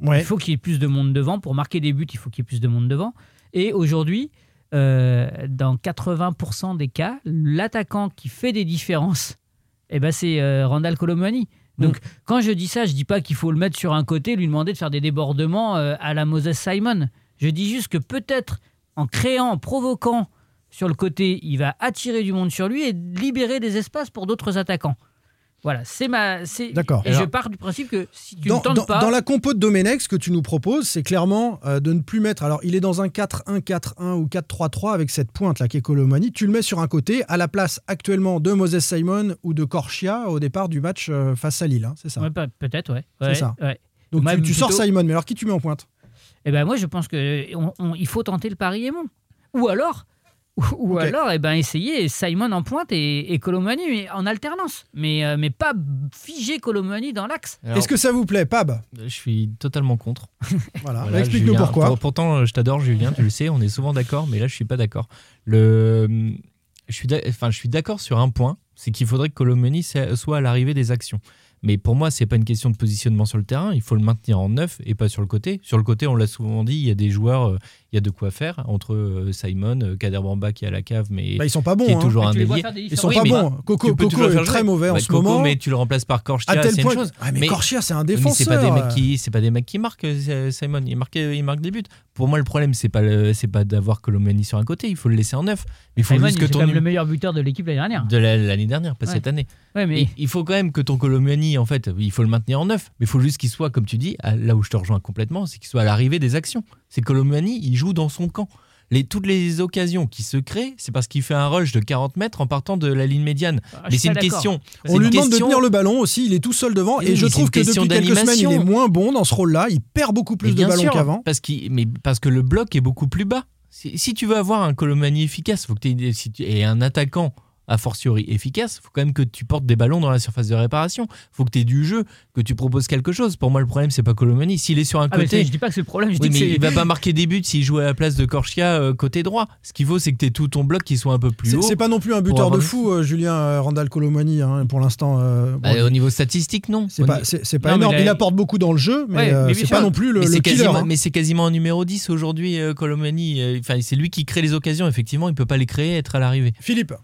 Ouais. Il faut qu'il y ait plus de monde devant pour marquer des buts. Il faut qu'il y ait plus de monde devant. Et aujourd'hui, euh, dans 80% des cas, l'attaquant qui fait des différences, eh ben c'est euh, Randall Colomani. Donc Mm. quand je dis ça, je dis pas qu'il faut le mettre sur un côté, lui demander de faire des débordements euh, à la Moses Simon. Je dis juste que peut-être en créant, en provoquant sur le côté, il va attirer du monde sur lui et libérer des espaces pour d'autres attaquants. Voilà, c'est ma. c'est- D'accord. Et je pars du principe que si tu Dans, ne tentes dans- pas. dans la compo de Domenech, ce que tu nous proposes, c'est clairement euh, de ne plus mettre. Alors, il est dans un 4-1-4-1 ou 4-3-3 avec cette pointe là qui est Colomani. Tu le mets sur un côté, à la place actuellement de Moses Simon ou de Corchia au départ du match euh, face à Lille. hein, c'est ça. Ouais, pe- peut-être, ouais. C'est ça. ouais. Donc, tu, tu sors plutôt- Simon, mais alors qui tu mets en pointe? Eh ben moi, je pense que on- on- il faut tenter le pari aimant. Ou alors, ou, alors, eh ben essayer Simon en pointe et, et Colomani en alternance, mais euh, mais pas figer Colomani dans l'axe. Est-ce que ça vous plaît, Pab? Je suis totalement contre. Voilà, Voilà, explique-nous pourquoi. Pour- pourtant, je t'adore, Julien, tu le sais, on est souvent d'accord, mais là, je suis pas d'accord. Le, je suis, d'a- enfin, je suis d'accord sur un point, c'est qu'il faudrait que Colomani soit à l'arrivée des actions. Mais pour moi, c'est pas une question de positionnement sur le terrain. Il faut le maintenir en neuf et pas sur le côté. Sur le côté, on l'a souvent dit, il y a des joueurs, euh, il y a de quoi faire entre euh, Simon, euh, Kader Bamba qui est à la cave, mais Bah, ils sont pas bons. qui est hein. toujours Mais un des Ils sont pas bons. Coco, peux Coco toujours le est très mauvais en Bah, ce Coco, moment. mais tu le remplaces par À Korchia, tel c'est point. une chose. Ah, mais, c'est un défenseur. c'est pas des mecs qui c'est pas des mecs qui marquent Simon il marque il marque des buts pour moi le problème c'est pas c'est pas d'avoir Colomani sur un côté il faut le laisser en neuf mais il faut Simon, juste il que est ton quand même le meilleur buteur de l'équipe l'année dernière. de la- l'année dernière pas cette année Ouais, mais il, il faut quand même que ton Colomani en fait il faut le maintenir en neuf mais il faut juste qu'il soit comme tu dis à- là où je te rejoins complètement c'est qu'il soit à l'arrivée des actions c'est Colomani il joue dans son camp les, toutes les occasions qui se créent, c'est parce qu'il fait un rush de 40 mètres en partant de la ligne médiane. Ah, mais c'est une question. On lui demande de tenir le ballon aussi, il est tout seul devant. Et je trouve que depuis quelques semaines, il est moins bon dans ce rôle-là. Il perd beaucoup plus de ballons qu'avant. Parce, mais parce que le bloc est beaucoup plus bas. Si, si tu veux avoir un Colomani efficace faut que si tu- et un attaquant a fortiori efficace, faut quand même que tu portes des ballons dans la surface de réparation. faut que tu aies du jeu, que tu proposes quelque chose. Pour moi, le problème, c'est pas Colomani. S'il est sur un Ah, côté. je dis pas que c'est le problème, je Oui, dis mais que il va pas marquer des buts s'il joue à la place de Korchia euh, côté droit. Ce qu'il faut, c'est que tu aies tout ton bloc qui soit un peu plus C'est haut. c'est pas non plus un buteur de fou, euh, Julien euh, Randall Colomani, hein, pour l'instant. euh, Bah, bon, au niveau statistique, non. c'est pas, c'est- pas Non, énorme. il Il apporte beaucoup dans le jeu, mais Ouais, euh, mais c'est pas non plus le, mais le killer. hein. mais c'est quasiment un numéro 10 aujourd'hui, euh, Colomani. Enfin, c'est lui qui crée les occasions. Effectivement, il peut pas les créer, être à l'arrivée. Philippe,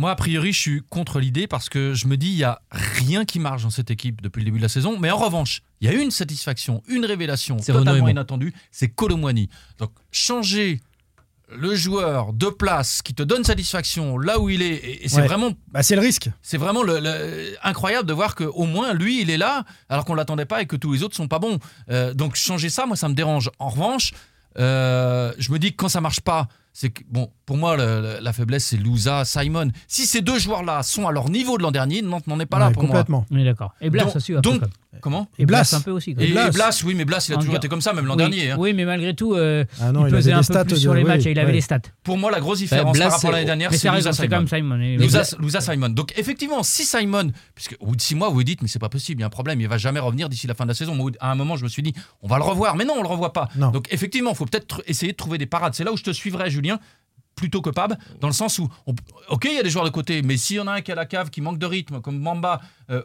Moi, a priori, je suis contre l'idée parce que je me dis, il n'y a rien qui marche dans cette équipe depuis le début de la saison. Mais en revanche, il y a une satisfaction, une révélation totalement inattendue, c'est Colomwani. Donc, changer le joueur de place qui te donne satisfaction là où il est, et, et c'est Ouais. vraiment, bah, c'est le risque. c'est vraiment le, le- incroyable de voir qu'au moins lui, il est là, alors qu'on ne l'attendait pas et que tous les autres sont pas bons. Euh, donc, changer ça, moi, ça me dérange. En revanche, euh, je me dis que quand ça marche pas, c'est que, bon, pour moi, le- le- la faiblesse, c'est Louza, Simon. Si ces deux joueurs-là sont à leur niveau de l'an dernier, Nantes n'en est pas là pour moi. complètement. On est d'accord. Et Blas Donc- aussi, un peu donc- comme. Comment Et Blas. Blas un peu aussi. quoi. et, et Blas. Oui, mais Blas, il a En toujours dire- été comme ça, même l'an oui, dernier. hein. Oui, mais malgré tout, euh, Ah non, il il, pesait un peu plus de- sur les oui, matchs et il avait les stats. Pour moi, la grosse différence Blas, par rapport à c'est- l'année dernière, c'est Louza Simon. Simon. Louza, Simon. Donc effectivement, si Simon, puisque au bout de six mois, vous vous dites, mais c'est pas possible, il y a un problème, il va jamais revenir d'ici la fin de la saison. Moi, à un moment, je me suis dit, on va le revoir, mais non, on le revoit pas. Donc effectivement, il faut peut-être tr- essayer de trouver des parades. C'est là où je te suivrai, Julien plutôt que Pab, dans le sens où, ok, il y a des joueurs de côté, mais s'il y en a un qui a la cave, qui manque de rythme, comme Mamba, euh,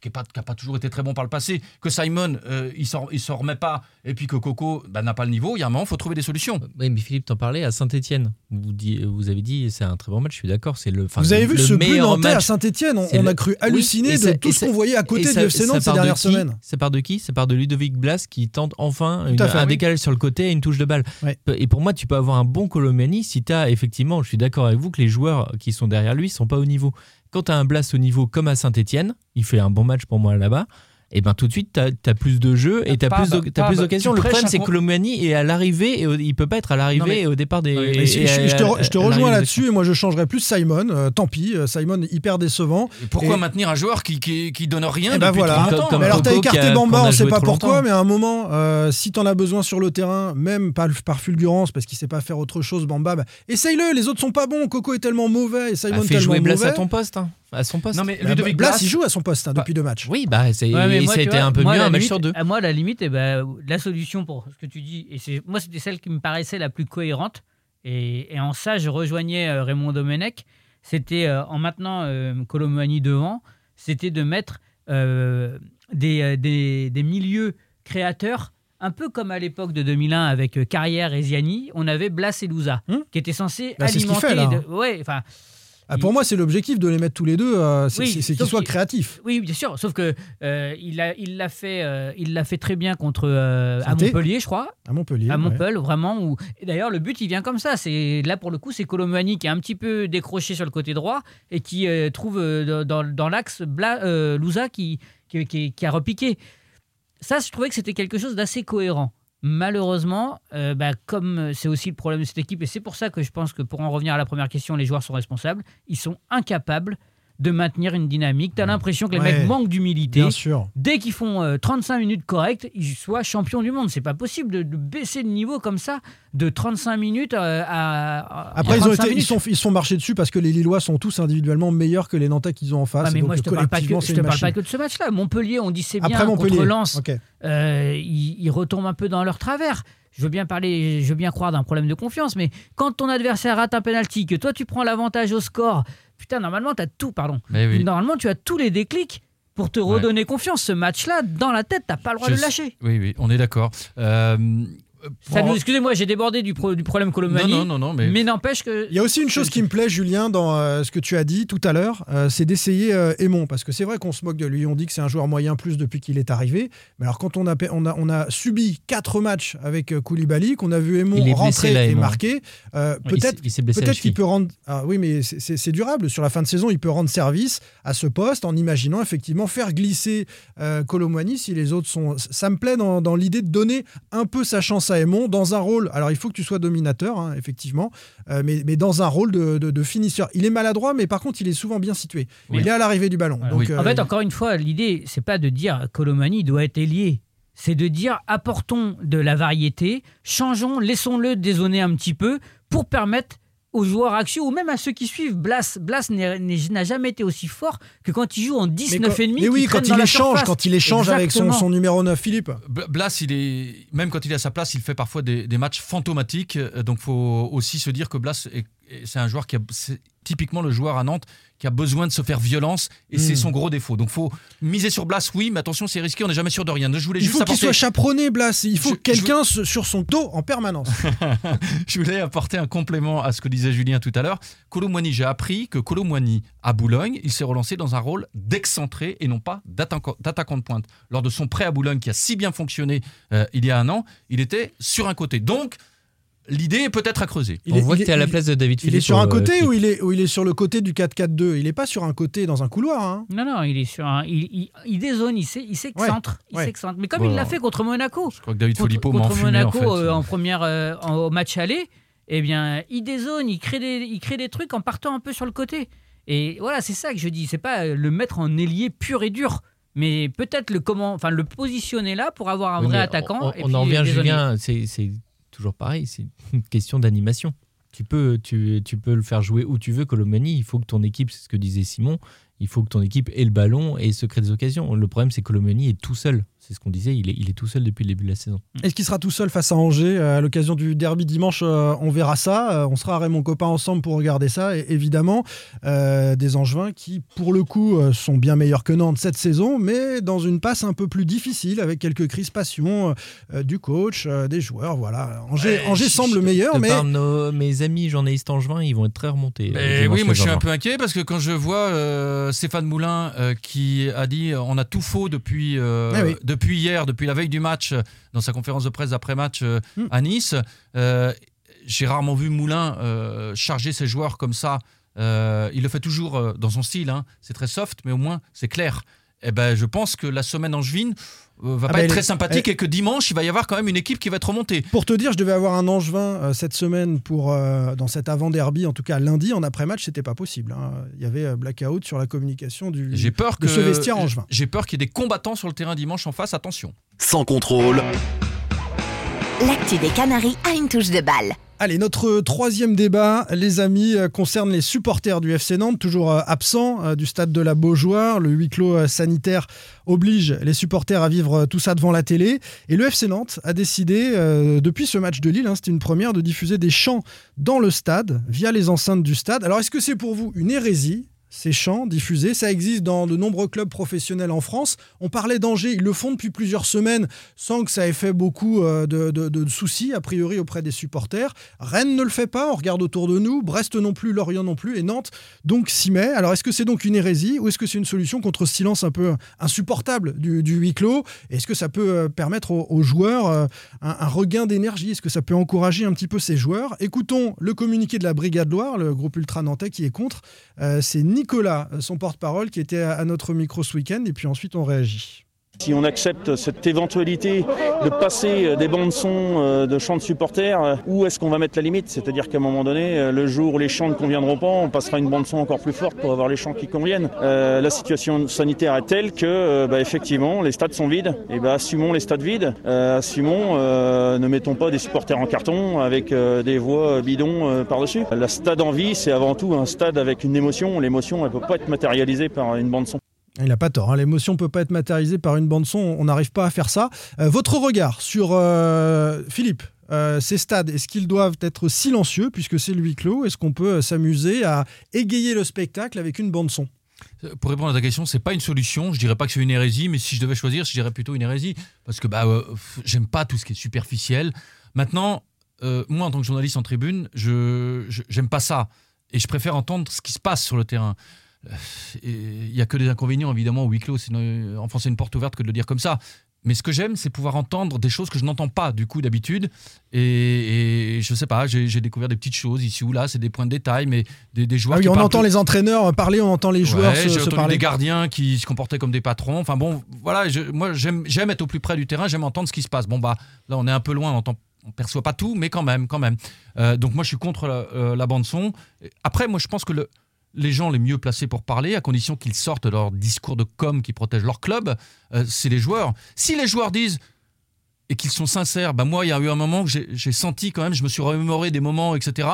qui n'a pas, qui a pas toujours été très bon par le passé, que Simon, euh, il ne il s'en remet pas, et puis que Coco bah, n'a pas le niveau, il y a un moment, il faut trouver des solutions. Oui, mais Philippe, t'en parlais à Saint-Etienne. Vous, vous avez dit c'est un très bon match, je suis d'accord. C'est le. Vous avez vu le ce but meilleur nantais à match. Saint-Etienne on, C'est on a cru Oui, halluciner de tout ce ça- qu'on voyait à côté ça- du FC Nantes ces de dernières semaines. Ça part de qui Ça part de Ludovic Blas qui tente enfin une- Tout à fait, un oui. décalage sur le côté et une touche de balle. Ouais. Et pour moi, tu peux avoir un bon Colomani si tu as effectivement, je suis d'accord avec vous, que les joueurs qui sont derrière lui sont pas au niveau. Quand tu as un Blas au niveau comme à Saint-Etienne, il fait un bon match pour moi là-bas. Et ben tout de suite, tu as, plus de jeux et tu as plus Pab, plus d'occasions. Le problème, c'est que Colomani est à l'arrivée et au- il peut pas être à l'arrivée et au départ des. Et et je, à- je te, je rejoins là-dessus et moi je changerais plus Simon. euh, tant pis, euh, Simon hyper décevant. Et pourquoi Et- maintenir un joueur qui, qui, qui donne rien Eh ben depuis voilà. 30 Comme- ans comme Mais alors t'as écarté a- Bamba, on sait pas pourquoi, longtemps. mais à un moment, euh, si t'en as besoin sur le terrain, même par, par fulgurance, parce qu'il sait pas faire autre chose, Bamba, bah, essaye-le. Les autres sont pas bons. Coco est tellement mauvais et Simon Bah, fais tellement jouer Blas mauvais. à ton poste, hein, à son poste. Non, mais Bah, Ludovic Blas, Blas, il joue à son poste hein, depuis deux matchs. Oui, bah c'est Ouais, moi, ça a tu été vois, un peu moi, mieux un match limite- sur deux. À moi, la limite, eh ben, la solution pour ce que tu dis, et c'est moi, c'était celle qui me paraissait la plus cohérente. Et, et en ça, je rejoignais euh, Raymond Domenech. C'était euh, en maintenant euh, Colomani devant, c'était de mettre euh, des, des, des milieux créateurs. Un peu comme à l'époque de 2001 avec Carrière et Ziani, on avait Blas et Louza, Hum. qui étaient censés Bah, c'est ce qu'il alimenter. fait, là. de- ouais, enfin, Ah, pour moi, c'est l'objectif de les mettre tous les deux. euh, c'est Oui, qu'ils soient créatifs. Oui, bien sûr. Sauf que euh, il l'a fait, euh, il l'a fait très bien contre à. Montpellier, je crois. À Montpellier. À ouais. Montpellier, vraiment. Où... D'ailleurs, le but, il vient comme ça. C'est là pour le coup, c'est Colomani qui est un petit peu décroché sur le côté droit et qui trouve dans, dans l'axe Bla- Louza qui, qui, qui- qui a repiqué. Ça, je trouvais que c'était quelque chose d'assez cohérent. Malheureusement, euh, bah, comme euh, c'est aussi le problème de cette équipe, et c'est pour ça que je pense que pour en revenir à la première question, les joueurs sont responsables, ils sont incapables de maintenir une dynamique. Tu as l'impression que les Ouais. mecs manquent d'humilité Bien sûr. dès qu'ils font euh, 35 minutes correctes, ils soient champions du monde. C'est pas possible de, de baisser le niveau comme ça de 35 minutes euh, à, à- Après, ils, ont 35 été, ils, sont, ils sont marchés dessus parce que les Lillois sont tous individuellement meilleurs que les Nantais qu'ils ont en face. Ouais, mais moi, je te parle pas que, c'est je te une parle pas machine. que de ce match-là. Montpellier, on dit c'est bien Après Montpellier. contre Lens. Ok. euh, ils, ils retombent un peu dans leur travers. Je veux bien parler, je veux bien croire d'un problème de confiance, mais quand ton adversaire rate un penalty, que toi tu prends l'avantage au score, putain, normalement tu as tout, pardon. Mais oui. Normalement tu as tous les déclics pour te redonner confiance. Ce match-là, dans la tête, t'as pas le droit Je de sais- lâcher. Oui, oui, on est d'accord. Euh, Ça pour- nous- Excusez-moi, j'ai débordé du, pro- du problème Colomani. Non, non, non, non, mais- mais n'empêche que Il y a aussi une chose qui me plaît, Julien, dans euh, ce que tu as dit tout à l'heure, euh, c'est d'essayer euh, Aymon, parce que c'est vrai qu'on se moque de lui, on dit que c'est un joueur moyen plus depuis qu'il est arrivé, mais alors quand on a, on a, on a subi quatre matchs avec euh, Koulibaly, qu'on a vu Il Aymon est blessé, rentrer là, et marquer, euh, peut-être peut-être qu'il peut rendre... Ah oui, mais c'est- durable, sur la fin de saison, il peut rendre service à ce poste en imaginant effectivement faire glisser euh, Colomwani si les autres sont... Ça me plaît dans, dans l'idée de donner un peu sa chance à Dans un rôle... Alors il faut que tu sois dominateur, hein, effectivement, euh, mais, mais dans un rôle de, de- de finisseur. Il est maladroit, mais par contre, il est souvent bien situé. Oui. Il est à l'arrivée du ballon. Donc, en euh, fait, encore une fois, l'idée, c'est pas de dire Colomani doit être ailier. C'est de dire apportons de la variété, changeons, laissons-le dézoner un petit peu pour permettre aux joueurs axiaux ou même à ceux qui suivent. Blas, Blas n'a jamais été aussi fort que quand il joue en mais 19 quand- et demi. mais oui, quand il échange, quand il échange avec son, numéro 9, Philippe. Blas, il est, même quand il est à sa place, il fait parfois des, des matchs fantomatiques. Euh, Donc, faut aussi se dire que Blas, est- c'est un joueur qui a, c'est typiquement le joueur à Nantes qui a besoin de se faire violence et c'est Mm. son gros défaut. Donc, faut miser sur Blas, oui, mais attention, c'est risqué, on n'est jamais sûr de rien. Je voulais Il juste faut qu'il soit chaperonné, Blas. Il faut Je- quelqu'un sur son dos en permanence. Je voulais apporter un complément à ce que disait Julien tout à l'heure. Colomboigny, j'ai appris que Colomboigny, à Boulogne, il s'est relancé dans un rôle d'excentré et non pas d'attaquant d'attaquant de pointe. Lors de son prêt à Boulogne, qui a si bien fonctionné euh, il y a un an, il était sur un côté. Donc, l'idée est peut-être à creuser. Il On est- voit que tu es à la place de David Il est Philippe. sur un euh, côté Philippe. ou il est, ou il est sur le côté du 4-4-2 Il n'est pas sur un côté dans un couloir. hein. Non, non, il est sur un. Il, il, il dézone, il s'excentre. il ouais. s'excentre. Mais comme Bon. il l'a fait contre Monaco. Je crois que David contre, Filippo contre enfumé, Monaco en fait. euh, en première, euh, en- au match aller, eh bien, il dézone, il crée, des, il crée des trucs en partant un peu sur le côté. Et voilà, c'est ça que je dis. C'est pas euh, le mettre en ailier pur et dur, mais peut-être le comment, enfin le positionner là pour avoir un Oui, vrai attaquant. On, et on puis en revient. Julien, c'est toujours pareil, c'est une question d'animation. Tu peux, tu, peux le faire jouer où tu veux, Colomani. Il faut que ton équipe, c'est ce que disait Simon, il faut que ton équipe ait le ballon et se crée des occasions. Le problème, c'est que Colomani est tout seul. C'est ce qu'on disait, il est, il est tout seul depuis le début de la saison. Est-ce qu'il sera tout seul face à Angers euh, à l'occasion du derby dimanche euh, On verra ça. Euh, on sera à Raymond Copain ensemble pour regarder ça. Et évidemment, des Angevins qui, pour le coup, sont bien meilleurs que Nantes cette saison, mais dans une passe un peu plus difficile avec quelques crispations du coach, des joueurs. Voilà. Angers, Angers semble meilleur, mais. Nos, mes amis journalistes angevins, ils vont être très remontés. oui, moi je suis un peu inquiet parce que quand je vois Stéphane Moulin qui a dit on a tout faux depuis, depuis depuis hier, depuis la veille du match, euh, dans sa conférence de presse d'après-match euh, hmm. à Nice. Euh, j'ai rarement vu Moulin charger ses joueurs comme ça. il le fait toujours dans son style. Hein. C'est très soft, mais au moins c'est clair. Et eh ben, je pense que la semaine angevine va ah pas ben, être très sympathique et que dimanche, il va y avoir quand même une équipe qui va être remontée. Pour te dire, je devais avoir un Angevin cette semaine pour, dans cet avant-derby, en tout cas lundi, en après-match, c'était pas possible. Hein. Il y avait blackout sur la communication du, j'ai peur de ce vestiaire Angevin. J'ai peur qu'il y ait des combattants sur le terrain dimanche en face, attention. Sans contrôle. L'actu des Canaries a une touche de balle. Allez, notre troisième débat, les amis, euh, concerne les supporters du FC Nantes, toujours euh, absents euh, du stade de la Beaujoire. Le huis clos sanitaire oblige les supporters à vivre tout ça devant la télé. Et le FC Nantes a décidé, depuis ce match de Lille, hein, c'était une première, de diffuser des chants dans le stade, via les enceintes du stade. Alors, est-ce que c'est pour vous une hérésie ces chants diffusés. Ça existe dans de nombreux clubs professionnels en France. On parlait d'Angers, ils le font depuis plusieurs semaines sans que ça ait fait beaucoup euh, de, soucis, a priori, auprès des supporters. Rennes ne le fait pas, on regarde autour de nous. Brest non plus, Lorient non plus, et Nantes donc s'y met. Alors est-ce que c'est donc une hérésie ou est-ce que c'est une solution contre ce silence un peu insupportable du, huis clos? Est-ce que ça peut euh, permettre aux, joueurs euh, un, regain d'énergie? Est-ce que ça peut encourager un petit peu ces joueurs? Écoutons le communiqué de la Brigade Loire, le groupe ultra nantais qui est contre. c'est Nicolas, son porte-parole, qui était à notre micro ce week-end, et puis ensuite on réagit. Si on accepte cette éventualité de passer des bandes son euh, de chants de supporters, euh, où est-ce qu'on va mettre la limite? C'est-à-dire qu'à un moment donné, euh, le jour où les chants ne conviendront pas, on passera une bande son encore plus forte pour avoir les chants qui conviennent. la situation sanitaire est telle que, bah, effectivement, les stades sont vides. Et bah, assumons les stades vides. assumons, ne mettons pas des supporters en carton avec des voix bidons par-dessus. La stade en vie, c'est avant tout un stade avec une émotion. L'émotion, elle peut pas être matérialisée par une bande son. Il n'a pas tort, hein. l'émotion ne peut pas être matérialisée par une bande-son, on n'arrive pas à faire ça. Euh, votre regard sur euh, Philippe euh, ces stades, est-ce qu'ils doivent être silencieux puisque c'est le huis clos? Est-ce qu'on peut s'amuser à égayer le spectacle avec une bande-son pour répondre à ta question, c'est pas une solution. Je dirais pas que c'est une hérésie, mais si je devais choisir, je dirais plutôt une hérésie parce que bah j'aime pas tout ce qui est superficiel. Maintenant, moi en tant que journaliste en tribune, je j'aime pas ça et je préfère entendre ce qui se passe sur le terrain il n'y a que des inconvénients, évidemment, au huis clos, c'est enfoncer une porte ouverte que de le dire comme ça. Mais ce que j'aime, c'est pouvoir entendre des choses que je n'entends pas du coup d'habitude. Et, je sais pas, j'ai découvert des petites choses ici ou là, c'est des points de détail, mais des, joueurs. Ah oui, on entend les entraîneurs parler, on entend les joueurs se, J'ai entendu des gardiens qui se comportaient comme des patrons. Enfin bon, voilà, moi j'aime être au plus près du terrain, j'aime entendre ce qui se passe. Bon bah là, on est un peu loin, on entend on perçoit pas tout, mais quand même, quand même. Euh, donc moi, je suis contre la, euh, la bande son. Après, moi, je pense que le, les gens les mieux placés pour parler, à condition qu'ils sortent leur discours de com qui protège leur club, euh, c'est les joueurs. Si les joueurs disent et qu'ils sont sincères, bah moi, il y a eu un moment que j'ai senti quand même, je me suis remémoré des moments, etc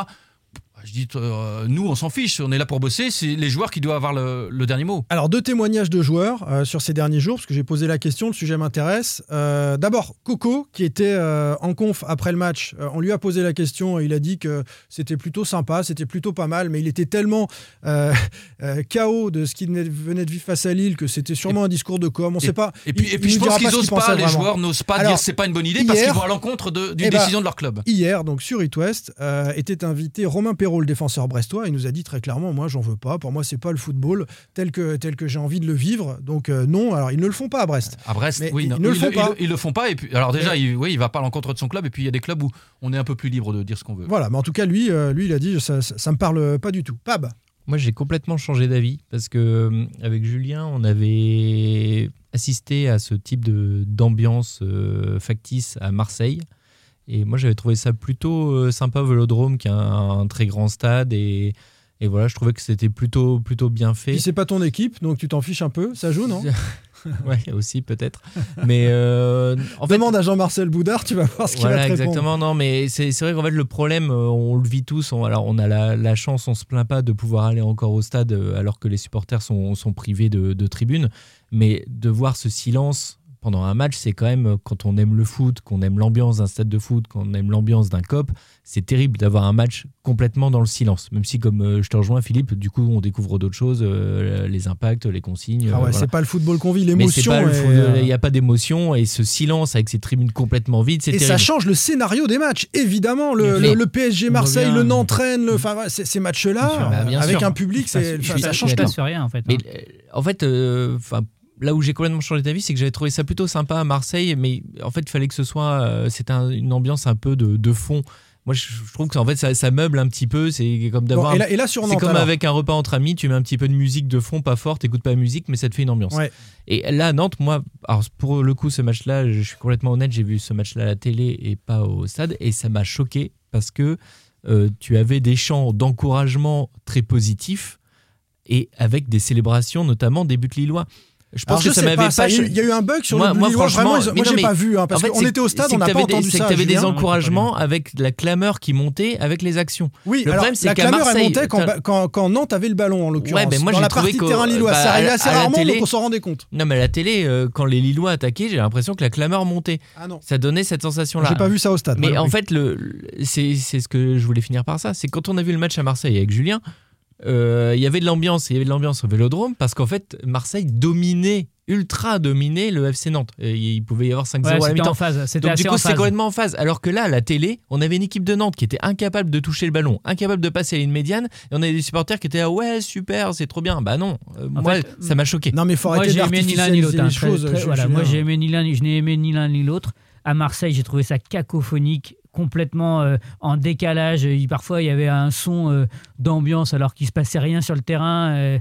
je dis, euh, nous, on s'en fiche, on est là pour bosser, c'est les joueurs qui doivent avoir le, dernier mot. Alors, deux témoignages de joueurs euh, sur ces derniers jours, parce que j'ai posé la question, le sujet m'intéresse. Euh, d'abord, Coco, qui était en conf après le match, on lui a posé la question, il a dit que c'était plutôt sympa, c'était plutôt pas mal, mais il était tellement KO de ce qu'il venait de vivre face à Lille que c'était sûrement un discours de com, on et, sait pas. Et puis, et puis je pense qu'ils n'osent pas, les joueurs n'osent pas dire c'est pas une bonne idée parce qu'ils vont à l'encontre d'une ben, décision de leur club. Hier, donc sur It West, était invité Romain Perrault le défenseur brestois, il nous a dit très clairement moi j'en veux pas, pour moi c'est pas le football tel que tel que j'ai envie de le vivre. Donc euh, non, alors ils ne le font pas à Brest. À Brest, oui, ils, ne le font pas. Ils, le font pas et puis alors déjà il, oui, il va pas à l'encontre de son club et puis il y a des clubs où on est un peu plus libre de dire ce qu'on veut. Voilà, mais en tout cas lui euh, lui il a dit ça, ça, me parle pas du tout. Pab. Moi, j'ai complètement changé d'avis parce que euh, avec Julien, on avait assisté à ce type de d'ambiance factice à Marseille. Et moi, j'avais trouvé ça plutôt euh, sympa, Vélodrome, qui est un, très grand stade. Et, et, voilà, je trouvais que c'était plutôt, plutôt bien fait. Puis c'est pas ton équipe, donc tu t'en fiches un peu. Ça joue, non? Ouais, aussi peut-être. Mais euh, en fait, Demande à Jean-Marcel Boudard, tu vas voir ce qu'il voilà, va te répondre. exactement. Non, mais c'est c'est vrai qu'en fait, le problème, euh, on le vit tous. On, alors, on a la, la chance, on se plaint pas de pouvoir aller encore au stade euh, alors que les supporters sont, sont privés de, de tribunes. Mais de voir ce silence pendant un match, c'est quand même, euh, quand on aime le foot, qu'on aime l'ambiance d'un stade de foot, qu'on aime l'ambiance d'un COP, c'est terrible d'avoir un match complètement dans le silence. Même si, comme euh, je te rejoins, Philippe, du coup, on découvre d'autres choses, euh, les impacts, les consignes. Ah ouais, voilà. c'est pas le football qu'on vit, l'émotion. Il n'y a pas d'émotion et ce silence avec ces tribunes complètement vides, c'est Et terrible. ça change le scénario des matchs, évidemment. Le, Mais- le- le PSG Marseille, le Nantes Rennes, le- enfin, ces, ces matchs-là, Bien sûr, bah, bien avec sûr. un public, enfin, ça change tout. rien en fait. Mais hein. euh, en fait, euh, 'fin, là où j'ai complètement changé d'avis, c'est que j'avais trouvé ça plutôt sympa à Marseille, mais en fait, il fallait que ce soit, euh, c'était un- une ambiance un peu de, de fond. Moi, je, je trouve que en fait, ça, ça meuble un petit peu. C'est comme d'avoir. Bon, et là- et là, sur c'est comme alors avec un repas entre amis. Tu mets un petit peu de musique de fond, pas forte. T'écoutes pas la musique, mais ça te fait une ambiance. Ouais. Et là, Nantes, moi, alors pour le coup, ce match-là, je suis complètement honnête, j'ai vu ce match-là à la télé et pas au stade, et ça m'a choqué parce que euh, tu avais des chants d'encouragement très positifs et avec des célébrations, notamment des buts lillois. Je pense Alors, que ça m'avait pas, pas. il y a eu- un bug sur moi, le moi, franchement, vraiment, moi, j'ai pas vu, hein, parce en fait, qu'on c'est- était au stade, c'est on que n'a pas t'avais entendu C'est ça, que tu avais des encouragements avec la clameur qui montait avec les actions. Oui, le problème, c'est la qu'à clameur, elle Marseille, montait quand, Nantes avait le ballon, en l'occurrence. Ouais, ben moi, j'ai trouvé qu'au- terrain lillois, bah, ça arrivait assez rarement, donc on s'en rendait compte. Non, mais la télé, euh, quand les Lillois attaquaient, j'ai l'impression que la clameur montait. Ah non. Ça donnait cette sensation-là. J'ai pas vu ça au stade. Mais en fait, c'est c'est ce que je voulais finir par ça. C'est quand on a vu le match à Marseille avec Julien, euh, il y avait de l'ambiance. Il y avait de l'ambiance au Vélodrome parce qu'en fait, Marseille dominait, ultra dominait le FC Nantes. Et il pouvait y avoir 5-0 Ouais, à la mi-temps. en phase, Donc du coup, c'est complètement en phase. Alors que là, à la télé, on avait une équipe de Nantes qui était incapable de toucher le ballon, incapable de passer à une médiane, et on avait des supporters qui étaient ah ouais super, c'est trop bien. Bah non, euh, moi fait, ça m'a choqué. Non, mais il faut Moi, arrêter j'ai aimé ni l'un ni l'autre. hein, voilà, moi, j'ai aimé ni l'un, je n'ai aimé ni l'un ni l'autre. À Marseille, j'ai trouvé ça cacophonique, complètement euh, en décalage. Il- parfois, il y avait un son euh, d'ambiance alors qu'il se passait rien sur le terrain. euh.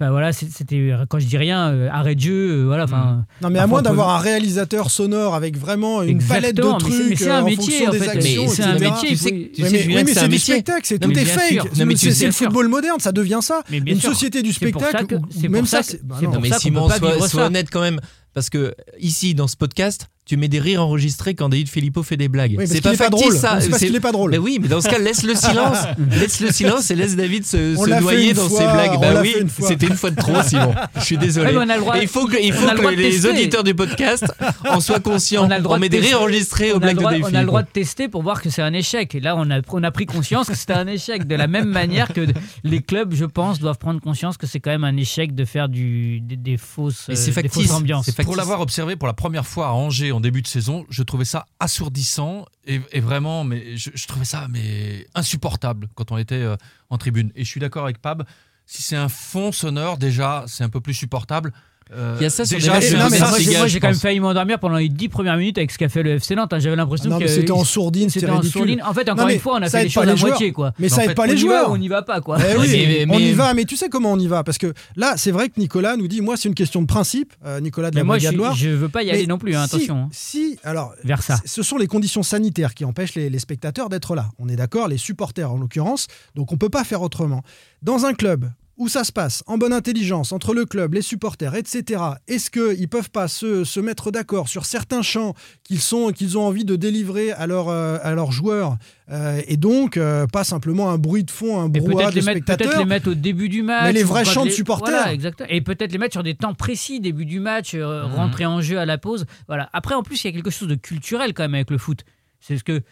Enfin voilà, c'était quand je dis rien, euh, arrêt de jeu, euh, voilà. Enfin, Non, mais à moins d'avoir un réalisateur sonore avec vraiment une palette de trucs mais c'est un métier, en des fait. c'est un métier, Tu il sais, faut- tu Oui, sais, mais, oui, c'est du métier. spectacle, c'est Non, tout est fake. Non, C'est le football moderne, ça devient ça. Mais Une sûr. société du C'est pour ça spectacle, que- même pour ça, c'est que- bah c'est non. Non, mais Simon, sois, honnête quand même. Parce que ici, dans ce podcast, tu mets des rires enregistrés quand David Filippo fait des blagues. Oui, c'est pas drôle. ça. C'est parce qu'il est pas drôle. Mais oui, mais dans ce cas, laisse le silence. laisse le silence et laisse David se, noyer dans fois, ses blagues. Bah oui, c'était une fois de trop, Simon. Je suis désolé. Ouais, mais on a le droit- et il faut que, il faut les auditeurs du podcast en soient conscients. On a le droit on de met des rires enregistrés aux blagues de David On a le droit de tester pour voir que c'est un échec. Et là, on a, on a pris conscience que c'était un échec. De la même manière que les clubs, je pense, doivent prendre conscience que c'est quand même un échec de faire du, des, des fausses, euh, des fausses ambiances. C'est factice. Pour l'avoir observé pour la première fois à Angers en début de saison, je trouvais ça assourdissant et, vraiment, mais je, je trouvais ça mais insupportable quand on était euh, en tribune. Et je suis d'accord avec Pab. Si c'est un fond sonore, déjà, c'est un peu plus supportable. Euh, Il y a ça sur déjà, des matchs c'est de un Non, mais ça, moi, j'ai- quand même failli m'endormir pendant les 10 premières minutes avec ce qu'a fait le FC Nantes. hein. J'avais l'impression Non, que mais c'était en sourdine, c'était en ridicule. sourdine. En fait, encore une fois, on a fait pas choses les à joueurs. moitié. Quoi. Mais Mais ça aide fait, pas les y joueurs. ou on n'y va pas. Quoi. Eh oui, Mais- on mais- y va, mais tu sais comment on y va Parce que là, c'est vrai que Nicolas nous dit, moi, c'est une question de principe, euh, Nicolas de Mais la moi, je, je veux pas y aller non plus. hein, attention. hein. Si, alors, Vers ça. ce sont les conditions sanitaires qui empêchent les, les spectateurs d'être là. On est d'accord, les supporters en l'occurrence. Donc, on peut pas faire autrement. Dans un club où ça se passe? En bonne intelligence entre le club, les supporters, etc. Est-ce qu'ils peuvent pas se, se mettre d'accord sur certains chants qu'ils sont qu'ils ont envie de délivrer à, leur, euh, à leurs joueurs? Euh, et donc euh, pas simplement un bruit de fond, un brouhaha peut-être de mettre, peut-être spectateurs les mettre au début du match. Mais les vrais chants de les- supporters. Voilà, exactement. Et peut-être les mettre sur des temps précis, début du match, euh, Mhm. rentrer en jeu à la pause. Voilà. Après, en plus, il y a quelque chose de culturel quand même avec le foot. C'est ce que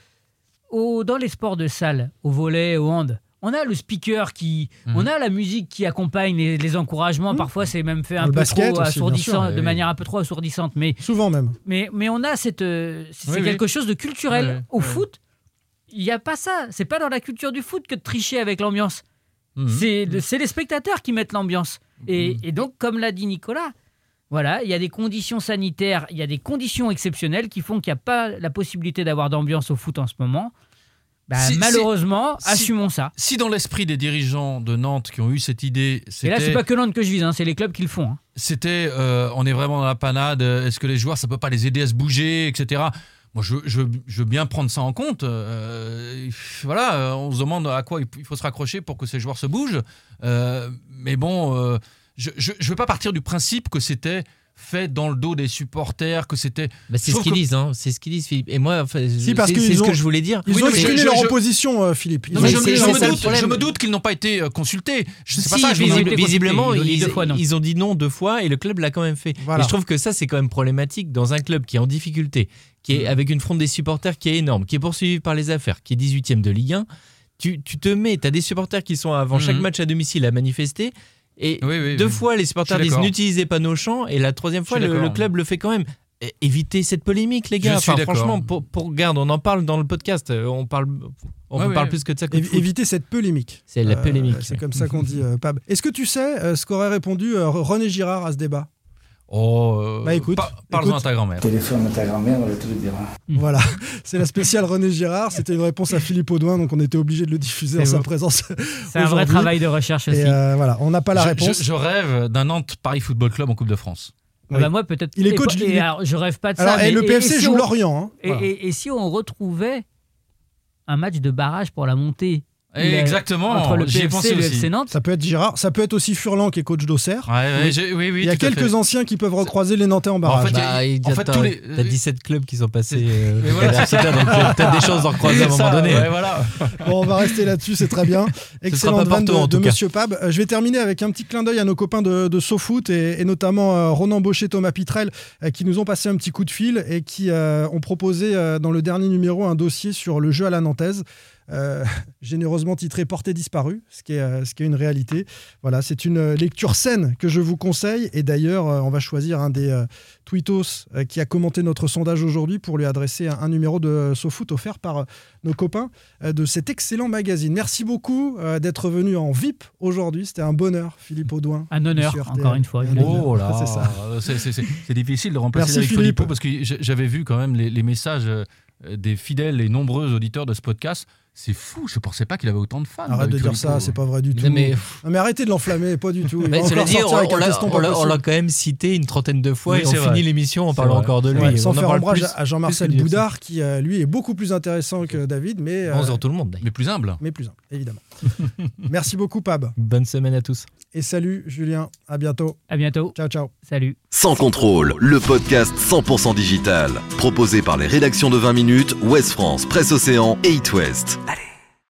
au, dans les sports de salle, au volet, au hand, on a le speaker qui, Mhm. on a la musique qui accompagne les, les encouragements. Parfois, c'est même fait un peu trop aussi, assourdissant, sûr, de oui. manière un peu trop assourdissante. Mais Souvent même. mais, mais on a cette. euh, C'est Oui, c'est oui. quelque chose de culturel. Au foot, il n'y a pas ça. C'est pas dans la culture du foot que de tricher avec l'ambiance. Mhm. C'est le- c'est les spectateurs qui mettent l'ambiance. Et, Mhm. et donc, comme l'a dit Nicolas, voilà, il y a des conditions sanitaires, il y a des conditions exceptionnelles qui font qu'il n'y a pas la possibilité d'avoir d'ambiance au foot en ce moment. Bah, Si- malheureusement, si- assumons ça. Si dans l'esprit des dirigeants de Nantes qui ont eu cette idée, Et là, c'est pas que Nantes que je vise, hein, c'est les clubs qui le font. hein. c'était euh, on est vraiment dans la panade, euh, est-ce que les joueurs ça peut pas les aider à se bouger, etc. Moi je, je, je veux bien prendre ça en compte. euh, voilà, on se demande à quoi il faut se raccrocher pour que ces joueurs se bougent. Euh, mais bon, je ne veux pas partir du principe que c'était fait dans le dos des supporters, que c'était. Bah, c'est ce qu'ils que- disent, hein. c'est ce qu'ils disent, Philippe. Et moi, enfin, Si, parce c'est ce ont- que je voulais dire. Ils Oui, ont exprimé leur je- opposition, euh, Philippe. Non, mais je, me doute, je me doute qu'ils n'ont pas été euh, consultés. Je sais pas Si, ça. je visiblement, Ils ont dit ils, deux fois non. ils ont dit non deux fois et le club l'a quand même fait. Voilà. Et je trouve que ça, c'est quand même problématique dans un club qui est en difficulté, qui Mm. est avec une fronde des supporters qui est énorme, qui est poursuivi par les affaires, qui est 18e de Ligue 1. Tu, tu te mets, tu as des supporters qui sont avant chaque Mhm. match à domicile à manifester. Et Oui, oui, deux oui. fois, les supporters disent n'utilisez pas nos champs. Et la troisième fois, le, club le fait quand même. Évitez cette polémique, les Je gars. suis Enfin, d'accord. franchement, pour, pour garde, on en parle dans le podcast. euh, On parle, on Ouais, parle ouais. plus que de ça que de Évi- foot. Éviter cette polémique. C'est la Euh, polémique. c'est comme ça qu'on dit, euh, Pab. Est-ce que tu sais euh, ce qu'aurait répondu euh, René Girard à ce débat? Oh, euh, Bah, écoute, par- Parle-en à ta grand-mère. Téléphone à ta grand-mère, elle va tout dire. Voilà, c'est la spéciale René Girard. C'était une réponse à Philippe Audouin, donc on était obligé de le diffuser en sa présence. C'est un vrai travail de recherche aussi. Et euh, voilà, on n'a pas la Je- réponse. Je, je rêve d'un Nantes Paris Football Club en Coupe de France. Ah bah moi, peut-être. Il est coach et alors, je rêve pas de Alors, ça. et mais- le PFC si joue on- Lorient. hein. Et, Voilà. et- et si on retrouvait un match de barrage pour la montée Et Le- exactement, entre le PFC pensé et le aussi. FC Nantes Ça peut être Girard, ça peut être aussi Furlan qui est coach d'Auxerre. Ouais, ouais, Oui. oui, Il y a quelques fait. anciens qui peuvent recroiser les Nantais en En barrage. fait, Bah, il y a- en fait, t'as- tous les- t'as 17 clubs qui sont passés euh, Mais voilà, c'est donc euh, peut-être des choses d'en recroiser à un moment donné. ouais, voilà. Bon, on va rester là-dessus, c'est très bien. Excellente pas vanne de, en de. Monsieur Pab. Euh, Je vais terminer avec un petit clin d'œil à nos copains de, de SoFoot et, et notamment euh, Ronan Baucher, Thomas Pitrel, euh, qui nous ont passé un petit coup de fil et qui ont proposé dans le dernier numéro un dossier sur le jeu à la nantaise. Euh, généreusement titré Portée disparue, ce qui est, euh, ce qui est une réalité. Voilà, c'est une euh, lecture saine que je vous conseille. Et d'ailleurs, euh, on va choisir un des euh, tweetos euh, qui a commenté notre sondage aujourd'hui pour lui adresser un, un numéro de SoFoot offert par euh, nos copains euh, de cet excellent magazine. Merci beaucoup euh, d'être venu en VIP aujourd'hui. C'était un bonheur, Philippe Audouin. Un honneur, encore une fois. Oh là, C'est difficile de remplacer Merci, Eric Philippe. Philippot parce que j'avais vu quand même les, les messages des fidèles et nombreux auditeurs de ce podcast. C'est fou, je pensais pas qu'il avait autant de fans. Arrête de dire ça, c'est pas vrai du tout. Non, mais- Non, mais arrêtez de l'enflammer, pas du tout. Il Mais va on, l'a- quand même cité une trentaine de fois Oui, et on c'est finit vrai. l'émission en parlant vrai. encore de lui. Sans On faire ombrage à Jean-Marcel Boudard, qui euh, lui est beaucoup plus intéressant que David, mais, euh, Bonjour tout le monde. d'ailleurs. Mais plus humble. mais plus humble, évidemment. Merci beaucoup, Pab. Bonne semaine à tous. Et salut, Julien. À bientôt. À bientôt. Ciao, ciao. Salut. Sans contrôle, le podcast 100% digital. Proposé par les rédactions de 20 minutes, Ouest France, Presse Océan et It West.